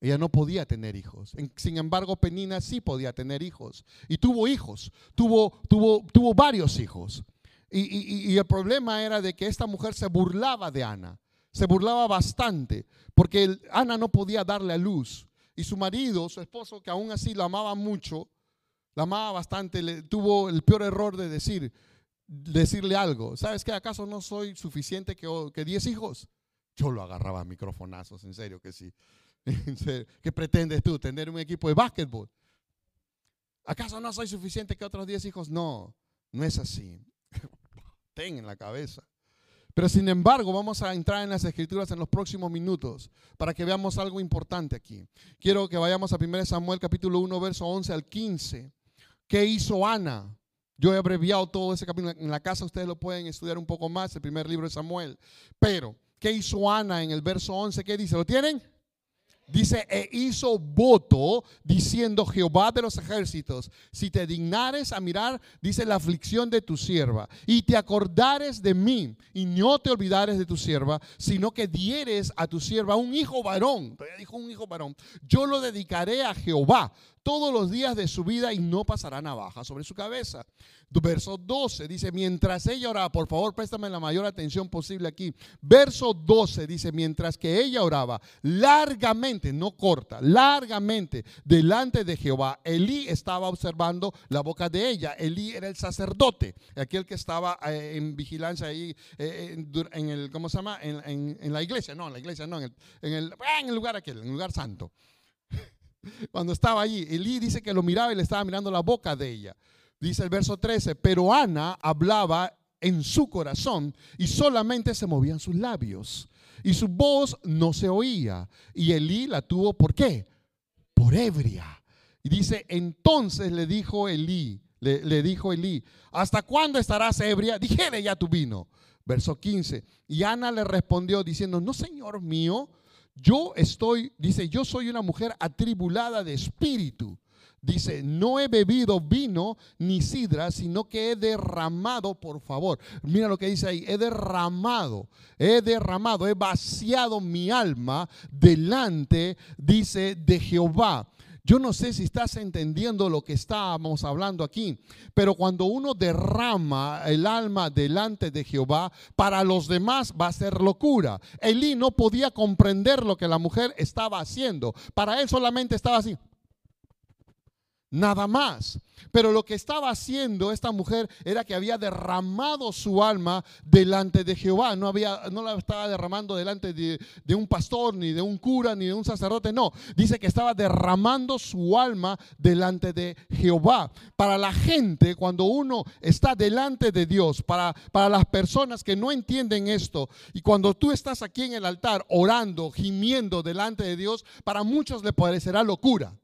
Ella no podía tener hijos. Sin embargo, Penina sí podía tener hijos. Y tuvo hijos, tuvo, tuvo, tuvo varios hijos. Y, y el problema era de que esta mujer se burlaba de Ana se burlaba bastante porque Ana no podía darle a luz. Y su marido, su esposo, que aún así la amaba mucho, la amaba bastante, tuvo el peor error de decir, decirle algo. ¿Sabes qué? ¿Acaso no soy suficiente que, diez hijos? Yo lo agarraba a microfonazos, en serio que sí. ¿Qué pretendes tú? ¿Tener un equipo de básquetbol? ¿Acaso no soy suficiente que otros diez hijos? No, no es así. En la cabeza. Pero sin embargo, vamos a entrar en las escrituras en los próximos minutos para que veamos algo importante aquí. Quiero que vayamos a 1 Samuel capítulo 1, verso 11 al 15. ¿Qué hizo Ana? Yo he abreviado todo ese capítulo. En la casa ustedes lo pueden estudiar un poco más, el primer libro de Samuel. Pero, ¿qué hizo Ana en el verso 11? ¿Qué dice? ¿Lo tienen? Dice, e hizo voto diciendo Jehová de los ejércitos, si te dignares a mirar, dice la aflicción de tu sierva, y te acordares de mí, y no te olvidares de tu sierva, sino que dieres a tu sierva un hijo varón, todavía dijo un hijo varón, yo lo dedicaré a Jehová todos los días de su vida y no pasará navaja sobre su cabeza. Verso 12 dice, mientras ella oraba, por favor préstame la mayor atención posible aquí. Verso 12 dice, mientras que ella oraba largamente, no corta, largamente delante de Jehová, Elí estaba observando la boca de ella. Elí era el sacerdote, aquel que estaba eh, en vigilancia ahí eh, en, el, ¿cómo se llama? En, la iglesia, no, en la iglesia no, en el, en el, en el lugar aquel, en el lugar santo. Cuando estaba allí, Elí dice que lo miraba y le estaba mirando la boca de ella. Dice el verso 13, pero Ana hablaba en su corazón y solamente se movían sus labios y su voz no se oía. Y Elí la tuvo, ¿por qué? Por ebria. Y dice, entonces le dijo Elí, le, dijo Elí, ¿hasta cuándo estarás ebria? Dijere ya tu vino. Verso 15. Y Ana le respondió diciendo, no, Señor mío, yo estoy, dice, yo soy una mujer atribulada de espíritu. Dice, no he bebido vino ni sidra, sino que he derramado, por favor. Mira lo que dice ahí, he derramado, he derramado, he vaciado mi alma delante, dice, de Jehová. Yo no sé si estás entendiendo lo que estábamos hablando aquí, pero cuando uno derrama el alma delante de Jehová, para los demás va a ser locura. Elí no podía comprender lo que la mujer estaba haciendo. Para él solamente estaba así nada más. Pero lo que estaba haciendo esta mujer era que había derramado su alma delante de Jehová. No, había, no la estaba derramando delante de, un pastor, ni de un cura, ni de un sacerdote. No, dice que estaba derramando su alma delante de Jehová. Para la gente, cuando uno está delante de Dios, para, para las personas que no entienden esto, y cuando tú estás aquí en el altar orando, gimiendo delante de Dios, para muchos le parecerá locura.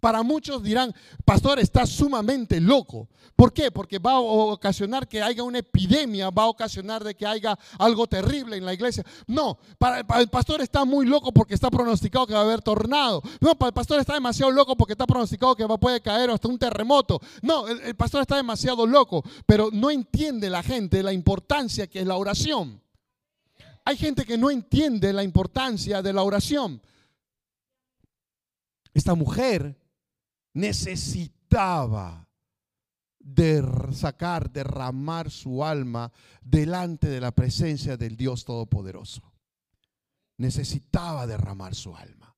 Para muchos dirán, pastor, está sumamente loco. ¿Por qué? Porque va a ocasionar que haya una epidemia, va a ocasionar de que haya algo terrible en la iglesia. No, para, el pastor está muy loco porque está pronosticado que va a haber tornado. No, para el pastor está demasiado loco porque está pronosticado que va, puede caer hasta un terremoto. No, el, el pastor está demasiado loco, pero no entiende la gente la importancia que es la oración. Hay gente que no entiende la importancia de la oración. Esta mujer necesitaba de sacar, derramar su alma delante de la presencia del Dios Todopoderoso. Necesitaba derramar su alma.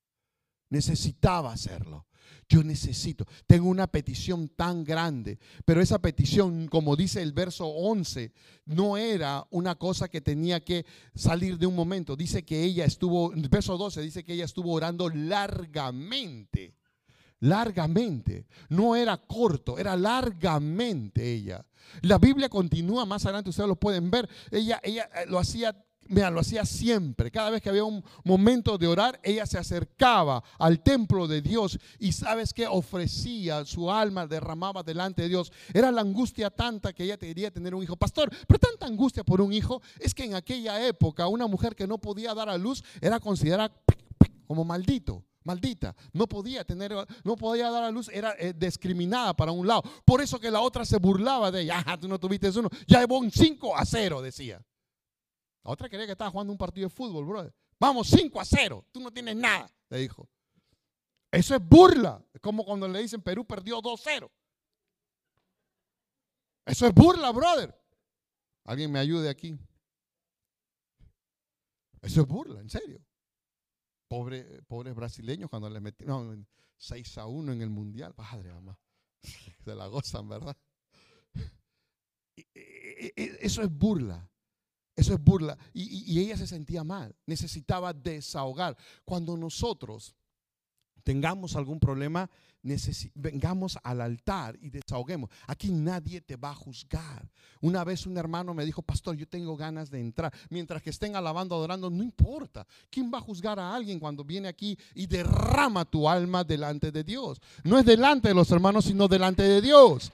Necesitaba hacerlo. Yo necesito, tengo una petición tan grande, pero esa petición, como dice el verso 11, no era una cosa que tenía que salir de un momento. Dice que ella estuvo, el verso 12 dice que ella estuvo orando largamente largamente. No era corto, era largamente ella. La Biblia continúa más adelante, ustedes lo pueden ver. Ella, ella eh, lo hacía Mira, lo hacía siempre. Cada vez que había un momento de orar, ella se acercaba al templo de Dios y sabes que ofrecía su alma, derramaba delante de Dios. Era la angustia tanta que ella quería tener un hijo. Pastor, pero tanta angustia por un hijo es que en aquella época una mujer que no podía dar a luz era considerada como maldito maldita, no podía tener, no podía dar a luz, era eh, discriminada para un lado. Por eso que la otra se burlaba de ella, tú no tuviste uno, ya llevó un 5 a 0, decía. La otra quería que estaba jugando un partido de fútbol, brother. Vamos, 5 a 0, tú no tienes nada, le dijo. Eso es burla, es como cuando le dicen Perú perdió 2-0. Eso es burla, brother. Alguien me ayude aquí. Eso es burla, en serio. Pobre, pobres brasileños cuando le metieron 6 a 1 en el mundial. Padre, mamá. Se la gozan, ¿verdad? Eso es burla. Eso es burla. Y, ella se sentía mal. Necesitaba desahogar. Cuando nosotros tengamos algún problema, vengamos al altar y desahoguemos. Aquí nadie te va a juzgar. Una vez un hermano me dijo, pastor, yo tengo ganas de entrar. Mientras que estén alabando, adorando, no importa. ¿Quién va a juzgar a alguien cuando viene aquí y derrama tu alma delante de Dios? No es delante de los hermanos, sino delante de Dios.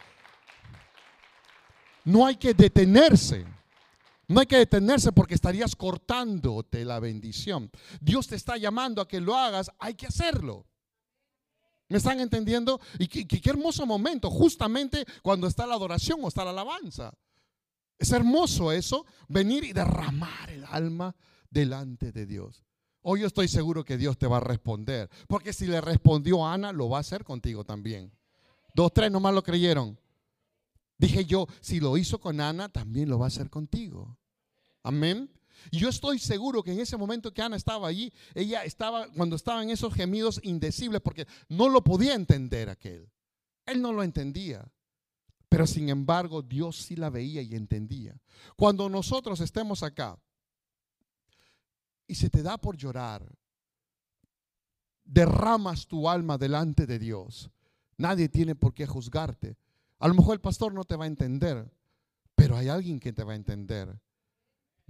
No hay que detenerse. No hay que detenerse porque estarías cortándote la bendición. Dios te está llamando a que lo hagas, hay que hacerlo. ¿Me están entendiendo? Y qué, hermoso momento, justamente cuando está la adoración o está la alabanza. Es hermoso eso, venir y derramar el alma delante de Dios. Hoy yo estoy seguro que Dios te va a responder, porque si le respondió a Ana, lo va a hacer contigo también. Dos, tres nomás lo creyeron. Dije yo, si lo hizo con Ana, también lo va a hacer contigo. Amén. Yo estoy seguro que en ese momento que Ana estaba allí, ella estaba, cuando estaba en esos gemidos indecibles, porque no lo podía entender aquel. Él no lo entendía. Pero sin embargo, Dios sí la veía y entendía. Cuando nosotros estemos acá y se te da por llorar, derramas tu alma delante de Dios. Nadie tiene por qué juzgarte. A lo mejor el pastor no te va a entender, pero hay alguien que te va a entender.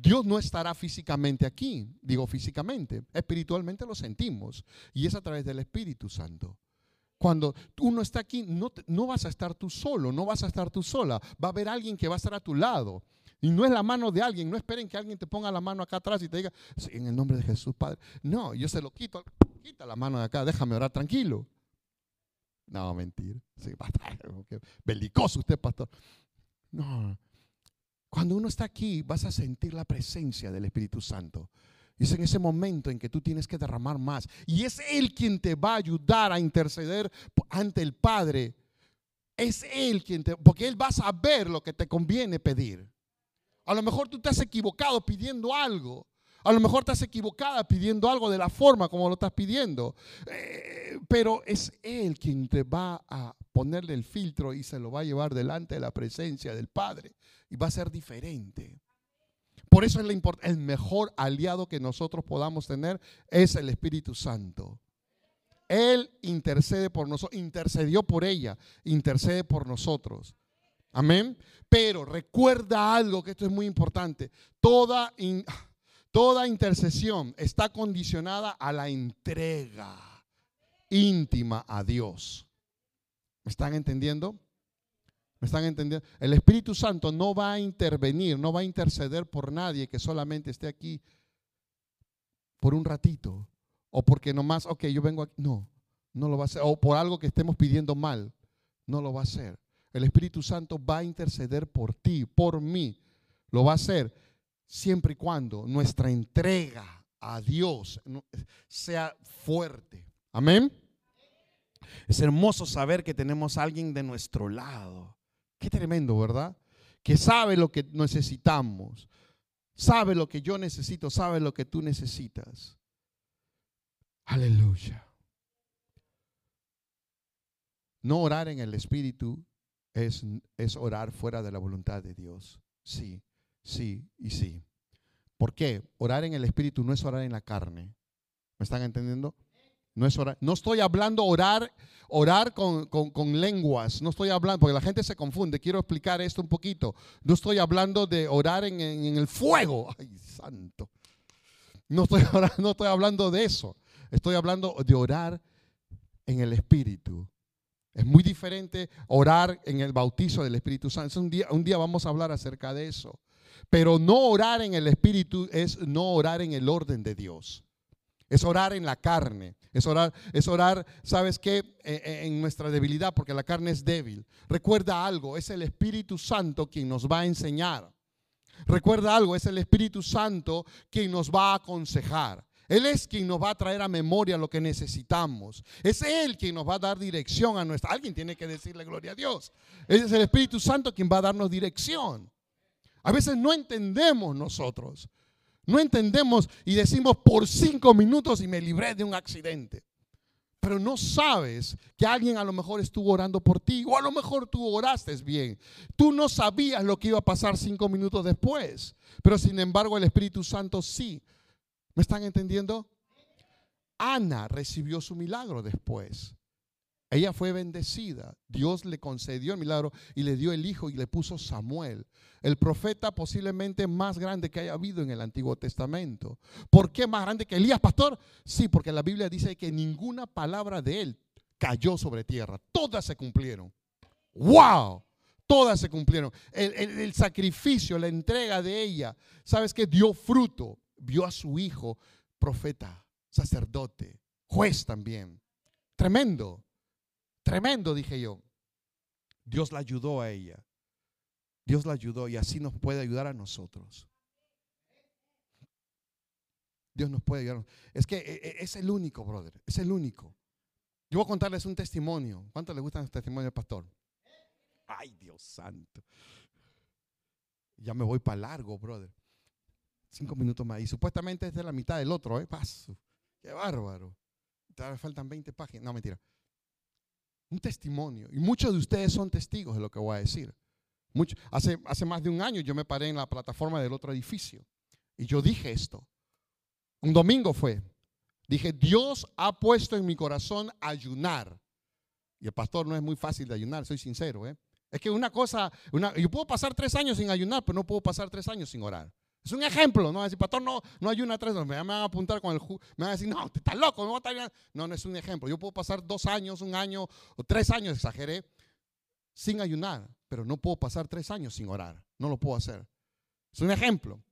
Dios no estará físicamente aquí, digo físicamente, espiritualmente lo sentimos y es a través del Espíritu Santo. Cuando uno está aquí, no, no vas a estar tú solo, no vas a estar tú sola, va a haber alguien que va a estar a tu lado. Y no es la mano de alguien, no esperen que alguien te ponga la mano acá atrás y te diga, en el nombre de Jesús, Padre. No, yo se lo quito, quita la mano de acá, déjame orar tranquilo. No, mentira. Sí, belicoso usted, pastor. No, cuando uno está aquí, vas a sentir la presencia del Espíritu Santo. Y es en ese momento en que tú tienes que derramar más. Y es Él quien te va a ayudar a interceder ante el Padre. Es Él quien te... Porque Él va a saber lo que te conviene pedir. A lo mejor tú te has equivocado pidiendo algo. A lo mejor has equivocado pidiendo algo de la forma como lo estás pidiendo. Eh, pero es Él quien te va a ponerle el filtro y se lo va a llevar delante de la presencia del Padre. Y va a ser diferente. Por eso es el mejor aliado que nosotros podamos tener es el Espíritu Santo. Él intercede por nosotros, intercedió por ella, intercede por nosotros. Amén. Pero recuerda algo que esto es muy importante. Toda, toda intercesión está condicionada a la entrega íntima a Dios. ¿Me están entendiendo? ¿Me están entendiendo? El Espíritu Santo no va a intervenir, no va a interceder por nadie que solamente esté aquí por un ratito. O porque nomás, ok, yo vengo aquí. No, no lo va a hacer. O por algo que estemos pidiendo mal. No lo va a hacer. El Espíritu Santo va a interceder por ti, por mí. Lo va a hacer siempre y cuando nuestra entrega a Dios sea fuerte. Amén. Es hermoso saber que tenemos alguien de nuestro lado. Qué tremendo, ¿verdad? Que sabe lo que necesitamos. Sabe lo que yo necesito, sabe lo que tú necesitas. Aleluya. No orar en el Espíritu es, es, orar fuera de la voluntad de Dios. Sí, sí y sí. ¿Por qué? Orar en el Espíritu no es orar en la carne. ¿Me están entendiendo? No es orar. No estoy hablando orar, orar con, lenguas. No estoy hablando, porque la gente se confunde. Quiero explicar esto un poquito. No estoy hablando de orar en, el fuego. Ay, santo. No estoy, no estoy hablando de eso. Estoy hablando de orar en el Espíritu. Es muy diferente orar en el bautizo del Espíritu Santo. Un día, un día vamos a hablar acerca de eso. Pero no orar en el Espíritu es no orar en el orden de Dios. Es orar en la carne. Es orar, es orar, ¿sabes qué? E, e, en nuestra debilidad, porque la carne es débil. Recuerda algo, es el Espíritu Santo quien nos va a enseñar. Recuerda algo, es el Espíritu Santo quien nos va a aconsejar. Él es quien nos va a traer a memoria lo que necesitamos. Es Él quien nos va a dar dirección a nuestra. Alguien tiene que decirle gloria a Dios. Es el Espíritu Santo quien va a darnos dirección. A veces no entendemos nosotros. No entendemos y decimos por cinco minutos y me libré de un accidente. Pero no sabes que alguien a lo mejor estuvo orando por ti o a lo mejor tú oraste bien. Tú no sabías lo que iba a pasar cinco minutos después. Pero sin embargo el Espíritu Santo sí. ¿Me están entendiendo? Ana recibió su milagro después. Ella fue bendecida. Dios le concedió el milagro y le dio el hijo y le puso Samuel, el profeta posiblemente más grande que haya habido en el Antiguo Testamento. ¿Por qué más grande que Elías, pastor? Sí, porque la Biblia dice que ninguna palabra de él cayó sobre tierra. Todas se cumplieron. ¡Wow! Todas se cumplieron. El, sacrificio, la entrega de ella, ¿sabes qué? Dio fruto. Vio a su hijo profeta, sacerdote, juez también. Tremendo. Tremendo, dije yo. Dios la ayudó a ella. Dios la ayudó y así nos puede ayudar a nosotros. Dios nos puede ayudar. Es que e, e, es el único, brother. Es el único. Yo voy a contarles un testimonio. ¿Cuánto le gustan los testimonios pastor? Ay, Dios santo. Ya me voy para largo, brother. Cinco minutos más. Y supuestamente es de la mitad del otro, ¿eh? Paso. Qué bárbaro. Todavía faltan 20 páginas. No, mentira un testimonio. Y muchos de ustedes son testigos de lo que voy a decir. Mucho, hace, hace más de un año yo me paré en la plataforma del otro edificio y yo dije esto. Un domingo fue. Dije, Dios ha puesto en mi corazón ayunar. Y el pastor no es muy fácil de ayunar, soy sincero. ¿eh? Es que una cosa, una, yo puedo pasar tres años sin ayunar, pero no puedo pasar tres años sin orar. Es un ejemplo, no decir, pastor, no, no ayuna tres, me van a apuntar con el me van a decir, no, usted está loco, no va No, no es un ejemplo. Yo puedo pasar dos años, un año o tres años, exageré, sin ayunar, pero no puedo pasar tres años sin orar. No lo puedo hacer. Es un ejemplo.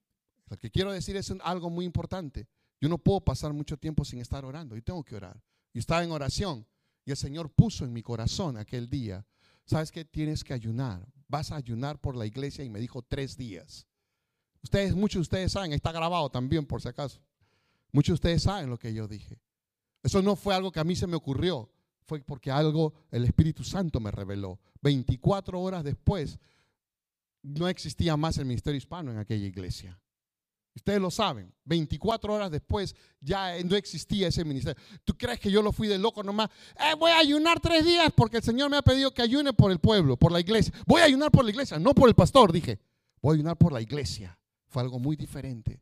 Lo que quiero decir es algo muy importante. Yo no puedo pasar mucho tiempo sin estar orando. y tengo que orar. Y estaba en oración. Y el Señor puso en mi corazón aquel día. ¿Sabes qué? Tienes que ayunar. Vas a ayunar por la iglesia y me dijo tres días. Ustedes, muchos de ustedes saben, está grabado también por si acaso. Muchos de ustedes saben lo que yo dije. Eso no fue algo que a mí se me ocurrió, fue porque algo el Espíritu Santo me reveló. 24 horas después no existía más el ministerio hispano en aquella iglesia. Ustedes lo saben, 24 horas después ya no existía ese ministerio. ¿Tú crees que yo lo fui de loco nomás? Eh, voy a ayunar tres días porque el Señor me ha pedido que ayune por el pueblo, por la iglesia. Voy a ayunar por la iglesia, no por el pastor, dije. Voy a ayunar por la iglesia fue algo muy diferente.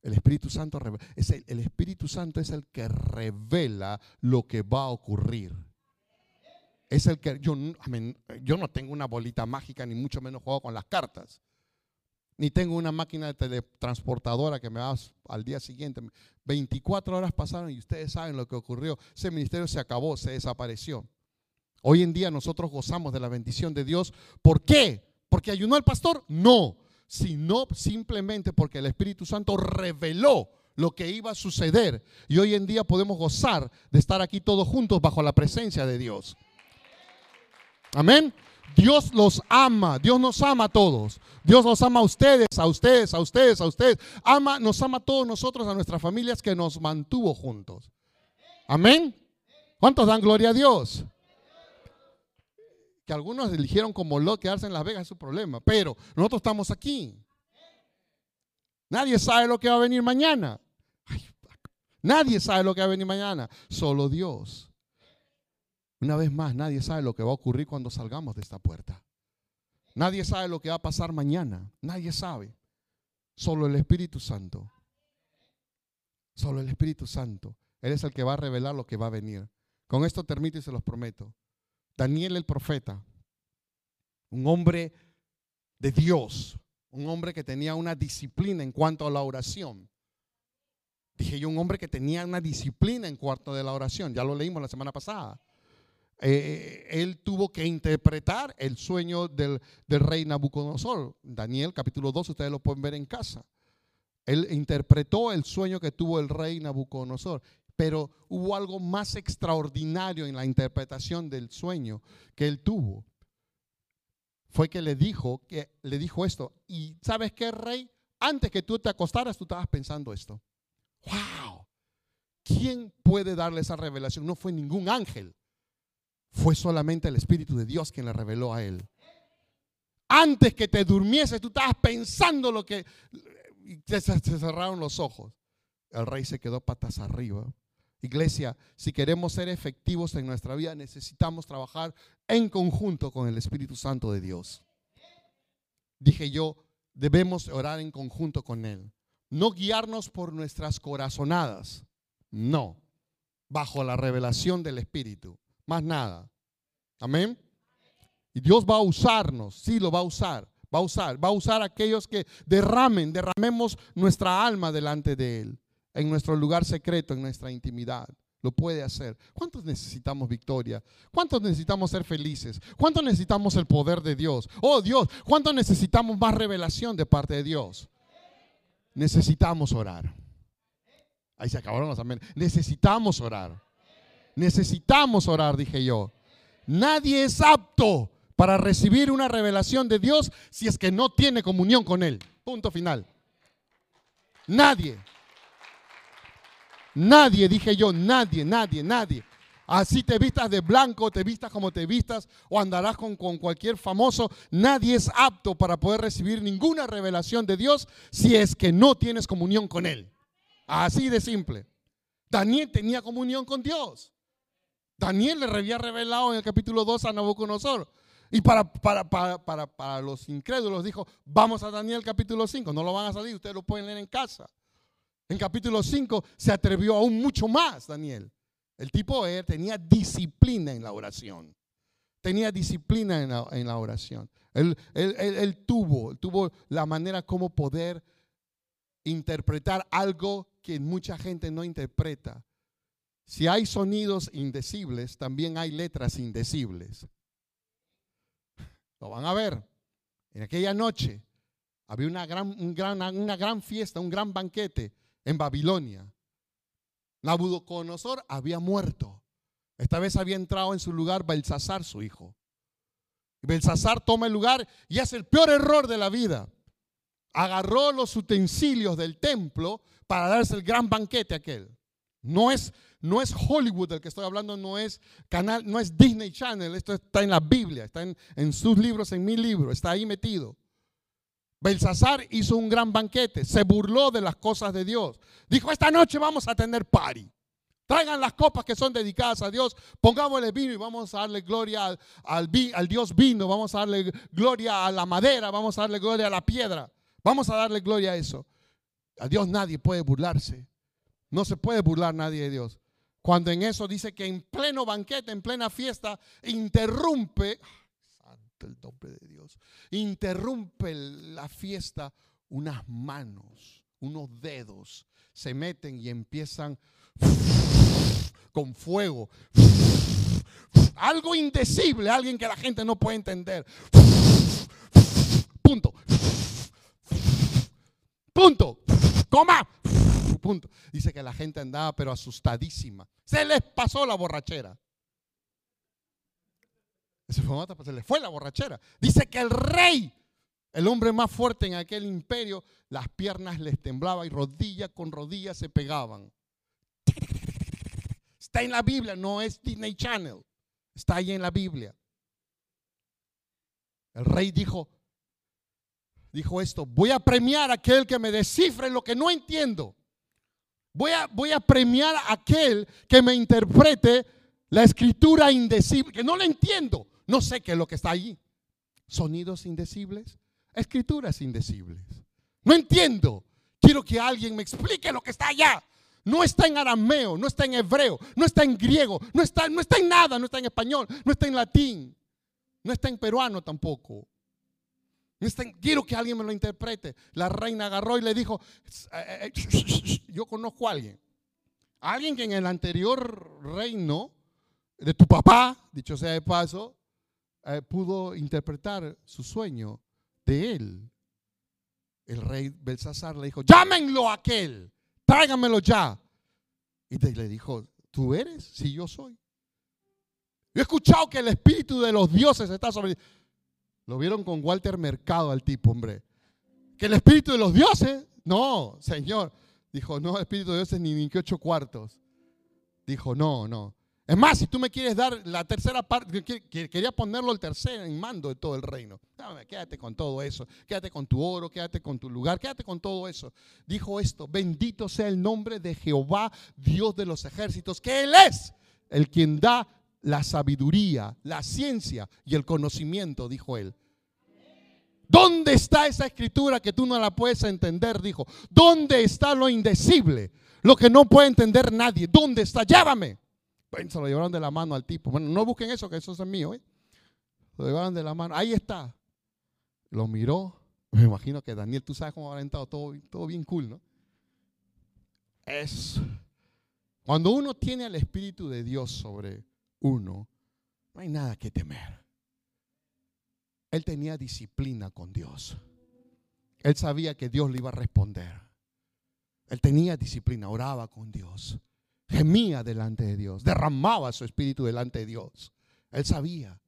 El Espíritu Santo es el, Espíritu Santo es el que revela lo que va a ocurrir. Es el que yo, yo no tengo una bolita mágica ni mucho menos juego con las cartas. Ni tengo una máquina de teletransportadora que me va al día siguiente. 24 horas pasaron y ustedes saben lo que ocurrió. Ese ministerio se acabó, se desapareció. Hoy en día nosotros gozamos de la bendición de Dios. ¿Por qué? ¿Porque ayunó el pastor? No, sino simplemente porque el Espíritu Santo reveló lo que iba a suceder. Y hoy en día podemos gozar de estar aquí todos juntos bajo la presencia de Dios. Amén. Dios los ama, Dios nos ama a todos. Dios los ama a ustedes, a ustedes, a ustedes, a ustedes. Ama, nos ama a todos nosotros, a nuestras familias que nos mantuvo juntos. Amén. ¿Cuántos dan gloria a Dios? Que algunos eligieron como lo quedarse en Las Vegas es su problema, pero nosotros estamos aquí. Nadie sabe lo que va a venir mañana. nadie sabe lo que va a venir mañana, solo Dios. Una vez más, nadie sabe lo que va a ocurrir cuando salgamos de esta puerta. Nadie sabe lo que va a pasar mañana. Nadie sabe. Solo el Espíritu Santo. Solo el Espíritu Santo. Él es el que va a revelar lo que va a venir. Con esto termino y se los prometo. Daniel el profeta, un hombre de Dios, un hombre que tenía una disciplina en cuanto a la oración. Dije yo, un hombre que tenía una disciplina en cuanto a la oración. Ya lo leímos la semana pasada. Eh, él tuvo que interpretar el sueño del, rey Nabucodonosor. Daniel capítulo 2, ustedes lo pueden ver en casa. Él interpretó el sueño que tuvo el rey Nabucodonosor. Pero hubo algo más extraordinario en la interpretación del sueño que él tuvo. Fue que le dijo, que le dijo esto. Y sabes qué, rey, antes que tú te acostaras, tú estabas pensando esto. ¡Wow! ¿Quién puede darle esa revelación? No fue ningún ángel. Fue solamente el Espíritu de Dios quien le reveló a él. Antes que te durmiese, tú estabas pensando lo que... Se cerraron los ojos. El rey se quedó patas arriba. Iglesia, si queremos ser efectivos en nuestra vida, necesitamos trabajar en conjunto con el Espíritu Santo de Dios. Dije yo, debemos orar en conjunto con Él. No guiarnos por nuestras corazonadas. No. Bajo la revelación del Espíritu. Más nada. Amén. Y Dios va a usarnos, sí lo va a usar, va a usar, va a usar aquellos que derramen, derramemos nuestra alma delante de Él, en nuestro lugar secreto, en nuestra intimidad. Lo puede hacer. ¿Cuántos necesitamos victoria? ¿Cuántos necesitamos ser felices? ¿Cuántos necesitamos el poder de Dios? Oh Dios, ¿cuántos necesitamos más revelación de parte de Dios? Necesitamos orar. Ahí se acabaron los amén. Necesitamos orar. Necesitamos orar, dije yo. Nadie es apto para recibir una revelación de Dios si es que no tiene comunión con Él. Punto final. Nadie. Nadie, dije yo, nadie, nadie, nadie. Así te vistas de blanco, te vistas como te vistas o andarás con, con, cualquier famoso. Nadie es apto para poder recibir ninguna revelación de Dios si es que no tienes comunión con Él. Así de simple. Daniel tenía comunión con Dios. Daniel le había revelado en el capítulo 2 a Nabucodonosor. Y para, para, para, para, los incrédulos dijo, vamos a Daniel capítulo 5, no lo van a salir, ustedes lo pueden leer en casa. En capítulo 5 se atrevió aún mucho más Daniel. El tipo él tenía disciplina en la oración. Tenía disciplina en la, oración. Él, él, tuvo, tuvo la manera como poder interpretar algo que mucha gente no interpreta. Si hay sonidos indecibles, también hay letras indecibles. Lo van a ver. En aquella noche había una gran, una gran fiesta, un gran banquete en Babilonia. Nabucodonosor había muerto. Esta vez había entrado en su lugar Belsasar, su hijo. Belsasar toma el lugar y hace el peor error de la vida. Agarró los utensilios del templo para darse el gran banquete aquel. No es, no es Hollywood el que estoy hablando, no es canal, no es Disney Channel, esto está en la Biblia, está en sus libros, en mi libro, está ahí metido. Belsasar hizo un gran banquete, se burló de las cosas de Dios. Dijo, esta noche vamos a tener party. Traigan las copas que son dedicadas a Dios, pongámosle vino y vamos a darle gloria al, al, al, Dios vino, vamos a darle gloria a la madera, vamos a darle gloria a la piedra, vamos a darle gloria a eso. A Dios nadie puede burlarse. No se puede burlar nadie de Dios. Cuando en eso dice que en pleno banquete, en plena fiesta, interrumpe, el nombre de Dios, interrumpe la fiesta unas manos, unos dedos, se meten y empiezan con fuego Algo indecible, alguien que la gente no puede entender. Punto. Punto. Coma. Punto. Dice que la gente andaba pero asustadísima. Se les pasó la borrachera. Se les fue la borrachera. Dice que el rey, el hombre más fuerte en aquel imperio, las piernas les temblaban y rodilla con rodilla se pegaban. Está en la Biblia, no es Disney Channel. Está ahí en la Biblia. El rey dijo, dijo esto, voy a premiar a aquel que me descifre lo que no entiendo. Voy a, voy a premiar a aquel que me interprete la escritura indecible, que no la entiendo. No sé qué es lo que está allí. Sonidos indecibles, escrituras indecibles. No entiendo. Quiero que alguien me explique lo que está allá. No está en arameo, no está en hebreo, no está en griego, no está, no está en nada, no está en español, no está en latín, no está en peruano tampoco. quiero que alguien me lo interprete. La reina agarró y le dijo, yo conozco a alguien. Alguien que en el anterior reino de tu papá, dicho sea de paso, pudo interpretar su sueño de él. El rey Belsasar le dijo, llámenlo a aquel tráigamelo ya. Y le dijo, ¿tú eres? Sí, yo soy. Yo he escuchado que el espíritu de los dioses está sobre... Lo vieron con Walter Mercado al tipo, hombre. Que el espíritu de los dioses, no, señor. Dijo, no, el espíritu de dioses ni 28 cuartos. Dijo, no, no. Es más, si tú me quieres dar la tercera parte, quería ponerlo el tercero en mando de todo el reino. quédate con todo eso, quédate con tu oro, quédate con tu lugar, quédate con todo eso. Dijo esto, bendito sea el nombre de Jehová, Dios de los ejércitos, que Él es el quien da la sabiduría, la ciencia y el conocimiento, dijo Él. ¿Dónde está esa escritura que tú no la puedes entender? Dijo. ¿Dónde está lo indecible? Lo que no puede entender nadie. ¿Dónde está? Llévame se lo llevaron de la mano al tipo. Bueno, no busquen eso, que eso es mío. ¿eh? Lo llevaron de la mano. Ahí está. Lo miró. Me imagino que Daniel, tú sabes cómo habrá entrado todo, todo bien cool, ¿no? Es. Cuando uno tiene al Espíritu de Dios sobre uno, no hay nada que temer. Él tenía disciplina con Dios. Él sabía que Dios le iba a responder. Él tenía disciplina, oraba con Dios gemía delante de Dios, derramaba su espíritu delante de Dios. Él sabía.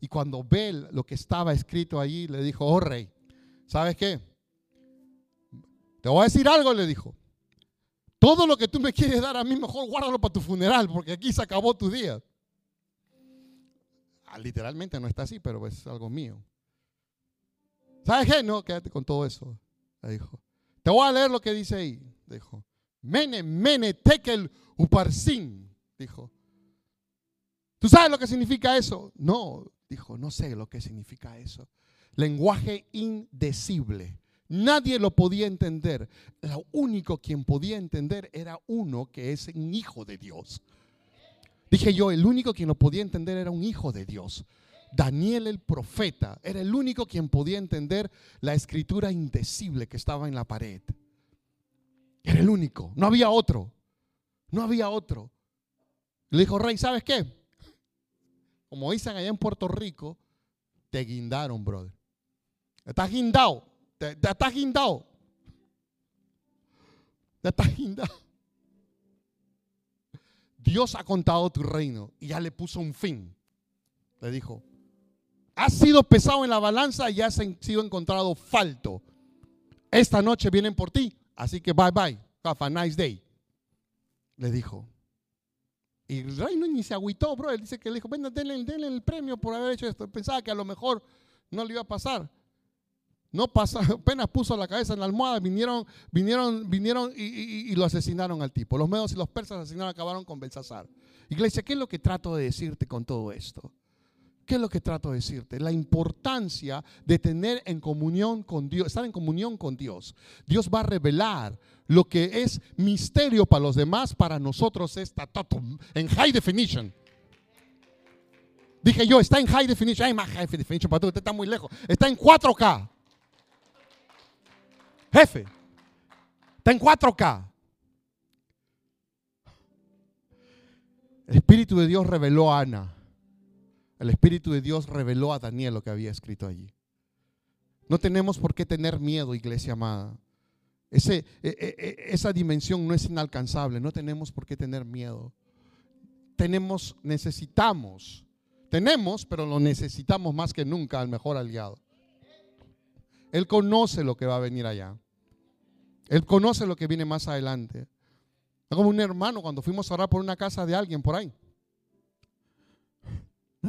Y cuando ve lo que estaba escrito allí, le dijo, oh rey, ¿sabes qué? Te voy a decir algo, le dijo. Todo lo que tú me quieres dar a mí, mejor guárdalo para tu funeral, porque aquí se acabó tu día. Ah, literalmente no está así, pero es algo mío. ¿Sabes qué? No, quédate con todo eso. Le dijo. Te voy a leer lo que dice ahí. Dijo. Mene, mene, tekel, uparsin, dijo. ¿Tú sabes lo que significa eso? No, dijo, no sé lo que significa eso. Lenguaje indecible. Nadie lo podía entender. Lo único quien podía entender era uno que es un hijo de Dios. Dije yo, el único quien lo podía entender era un hijo de Dios. Daniel el profeta era el único quien podía entender la escritura indecible que estaba en la pared. Era el único, no había otro. No había otro. Le dijo, rey, ¿sabes qué? Como dicen allá en Puerto Rico, te guindaron, brother. Estás guindado. Te, te estás guindado. Te estás guindado. Dios ha contado tu reino y ya le puso un fin. Le dijo, has sido pesado en la balanza y has sido encontrado falto. Esta noche vienen por ti, así que bye bye. Have a nice day le dijo. Y el rey ni se agüitó, bro. Él dice que le dijo, venga, denle, el premio por haber hecho esto. Pensaba que a lo mejor no le iba a pasar. No pasa, apenas puso la cabeza en la almohada, vinieron, vinieron, vinieron y, lo asesinaron al tipo. Los medos y los persas asesinaron, acabaron con Belsasar. Iglesia, ¿qué es lo que trato de decirte con todo esto? ¿Qué es lo que trato de decirte? La importancia de tener en comunión con Dios, estar en comunión con Dios. Dios va a revelar lo que es misterio para los demás, para nosotros está en high definition. Dije yo, está en high definition. Ay, más high definition, para tú, usted está muy lejos. Está en 4K. Jefe, está en 4K. El Espíritu de Dios reveló a Ana. El Espíritu de Dios reveló a Daniel lo que había escrito allí. No tenemos por qué tener miedo, iglesia amada. Ese, e, e, e, esa dimensión no es inalcanzable, no tenemos por qué tener miedo. Tenemos, necesitamos, tenemos, pero lo necesitamos más que nunca al mejor aliado. Él conoce lo que va a venir allá. Él conoce lo que viene más adelante. Como un hermano cuando fuimos a orar por una casa de alguien por ahí.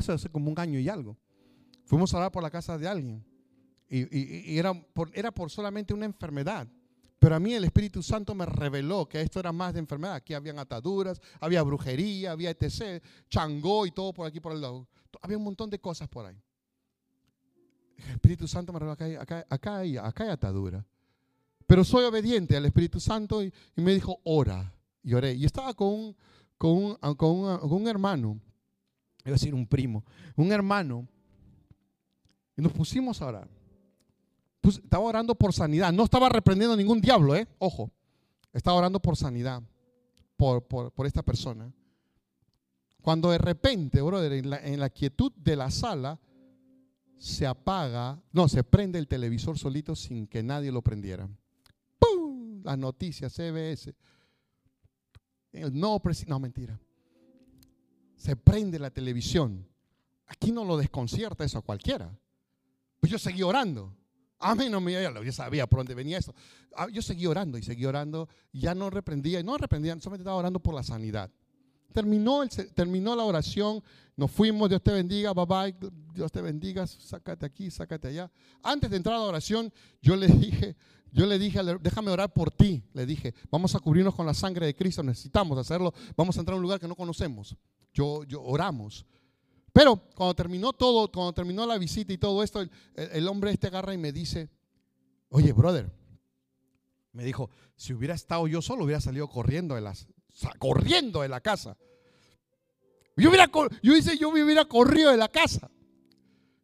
Sé, hace como un año y algo. Fuimos a orar por la casa de alguien. Y, era, por, era por solamente una enfermedad. Pero a mí el Espíritu Santo me reveló que esto era más de enfermedad. Aquí habían ataduras, había brujería, había etc., changó y todo por aquí por el lado. Había un montón de cosas por ahí. El Espíritu Santo me reveló acá, acá, acá, hay, acá hay atadura. Pero soy obediente al Espíritu Santo y, me dijo, ora. Y oré. Y estaba con con con un, hermano, iba a decir un primo, un hermano. Y nos pusimos a orar. estaba orando por sanidad. No estaba reprendiendo ningún diablo, ¿eh? Ojo. Estaba orando por sanidad, por, por, esta persona. Cuando de repente, brother, en la, en quietud de la sala, se apaga, no, se prende el televisor solito sin que nadie lo prendiera. ¡Pum! Las noticias, CBS. No, no, mentira. Se prende la televisión. Aquí no lo desconcierta eso a cualquiera. Pues yo seguí orando. A mí no me yo sabía por dónde venía esto. Ah, yo seguí orando y seguí orando. Ya no reprendía, no reprendía, solamente estaba orando por la sanidad. Terminó, el, terminó la oración, nos fuimos, Dios te bendiga, bye bye, Dios te bendiga, sácate aquí, sácate allá. Antes de entrar a la oración, yo le dije, yo le dije, déjame orar por ti, le dije, vamos a cubrirnos con la sangre de Cristo, necesitamos hacerlo, vamos a entrar a un lugar que no conocemos. Yo, yo oramos. Pero cuando terminó todo, cuando terminó la visita y todo esto, el, hombre este agarra y me dice, oye, brother, me dijo, si hubiera estado yo solo, hubiera salido corriendo de las, corriendo de la casa. Yo, hubiera, yo dice, yo me hubiera corrido de la casa.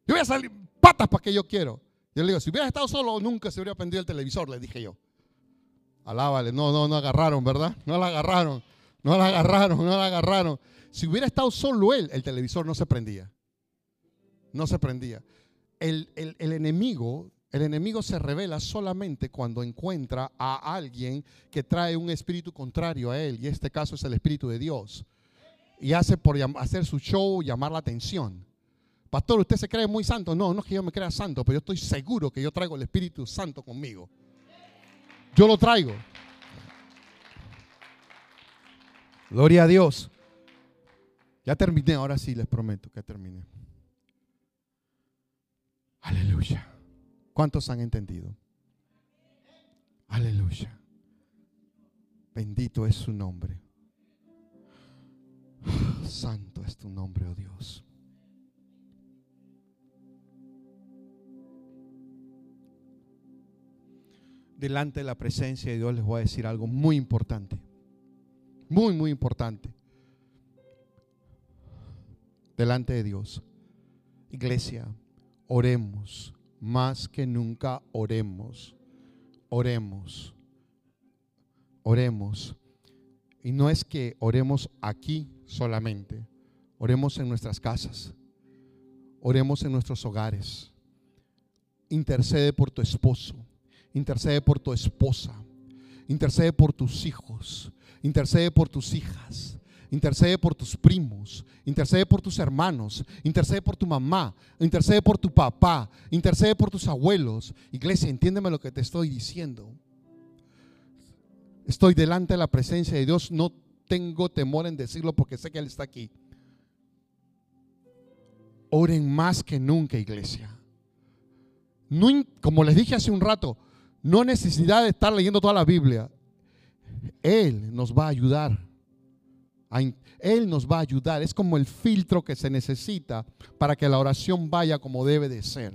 Yo voy a salir patas para que yo quiero. Yo le digo, si hubiera estado solo, nunca se hubiera prendido el televisor, le dije yo. Alábale, no, no, no agarraron, ¿verdad? No la agarraron, no la agarraron, no la agarraron. Si hubiera estado solo él, el televisor no se prendía. No se prendía. El, el, el enemigo el enemigo se revela solamente cuando encuentra a alguien que trae un espíritu contrario a él, y este caso es el Espíritu de Dios. Y hace por hacer su show, llamar la atención. Pastor, ¿usted se cree muy santo? No, no es que yo me crea santo, pero yo estoy seguro que yo traigo el Espíritu Santo conmigo. Yo lo traigo. Gloria a Dios. Ya terminé, ahora sí les prometo que terminé. Aleluya. ¿Cuántos han entendido? Aleluya. Bendito es su nombre. Santo es tu nombre, oh Dios. Delante de la presencia de Dios les voy a decir algo muy importante. Muy, muy importante. Delante de Dios. Iglesia, oremos. Más que nunca oremos, oremos, oremos. Y no es que oremos aquí solamente, oremos en nuestras casas, oremos en nuestros hogares. Intercede por tu esposo, intercede por tu esposa, intercede por tus hijos, intercede por tus hijas, intercede por tus primos, intercede por tus hermanos, intercede por tu mamá, intercede por tu papá, intercede por tus abuelos. Iglesia, entiéndeme lo que te estoy diciendo. Estoy delante de la presencia de Dios, no tengo temor en decirlo porque sé que Él está aquí. Oren más que nunca, iglesia. No, como les dije hace un rato, no necesidad de estar leyendo toda la Biblia. Él nos va a ayudar él nos va a ayudar. Es como el filtro que se necesita para que la oración vaya como debe de ser.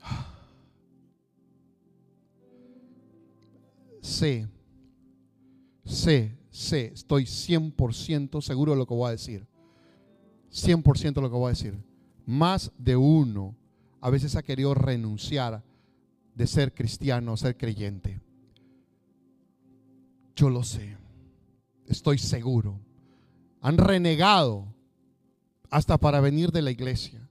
Sé, sé, sé, estoy 100% seguro de lo que voy a decir. 100% de lo que voy a decir. Más de uno a veces ha querido renunciar de ser cristiano, ser creyente. Yo lo sé. estoy seguro. Han renegado hasta para venir de la iglesia.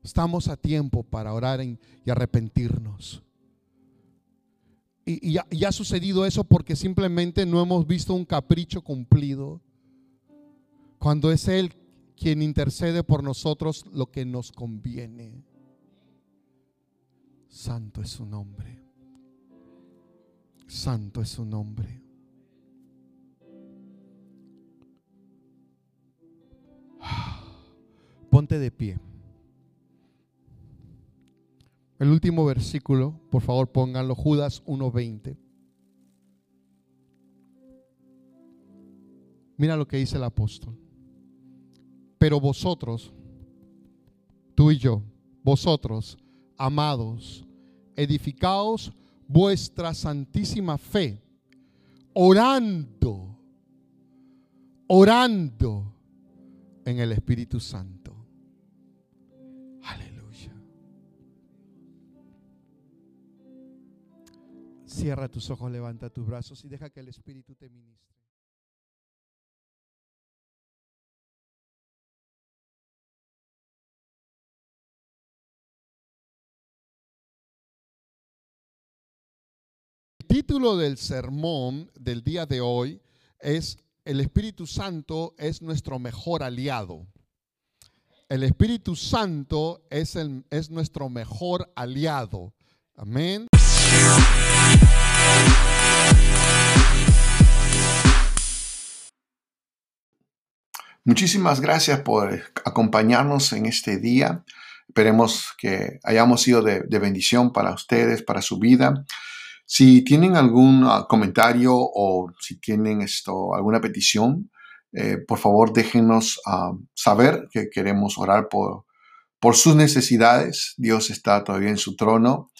Estamos a tiempo para orar y arrepentirnos. Y, ha sucedido eso porque simplemente no hemos visto un capricho cumplido. Cuando es Él quien intercede por nosotros lo que nos conviene. Santo es su nombre. Santo es su nombre. Ponte de pie. El último versículo, por favor pónganlo, Judas 1.20. Mira lo que dice el apóstol. Pero vosotros, tú y yo, vosotros, amados, edificaos vuestra santísima fe, orando, orando en el Espíritu Santo. Aleluya. Cierra tus ojos, levanta tus brazos y deja que el Espíritu te ministre. Título del sermón del día de hoy es el Espíritu Santo es nuestro mejor aliado. El Espíritu Santo es, el, es nuestro mejor aliado. Amén. Muchísimas gracias por acompañarnos en este día. Esperemos que hayamos sido de, de bendición para ustedes, para su vida. Si tienen algún ah, comentario o si tienen esto, alguna petición, eh, por favor déjenos ah, saber que queremos orar por, por sus necesidades. Dios está todavía en su trono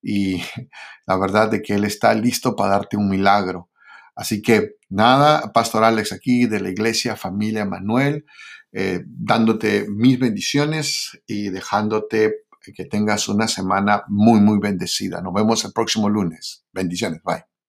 y la verdad de que Él está listo para darte un milagro. Así que nada, Pastor Alex aquí de la iglesia Familia Manuel, eh, dándote mis bendiciones y dejándote que tengas una semana muy, muy bendecida. Nos vemos el próximo lunes. Bendiciones. Bye.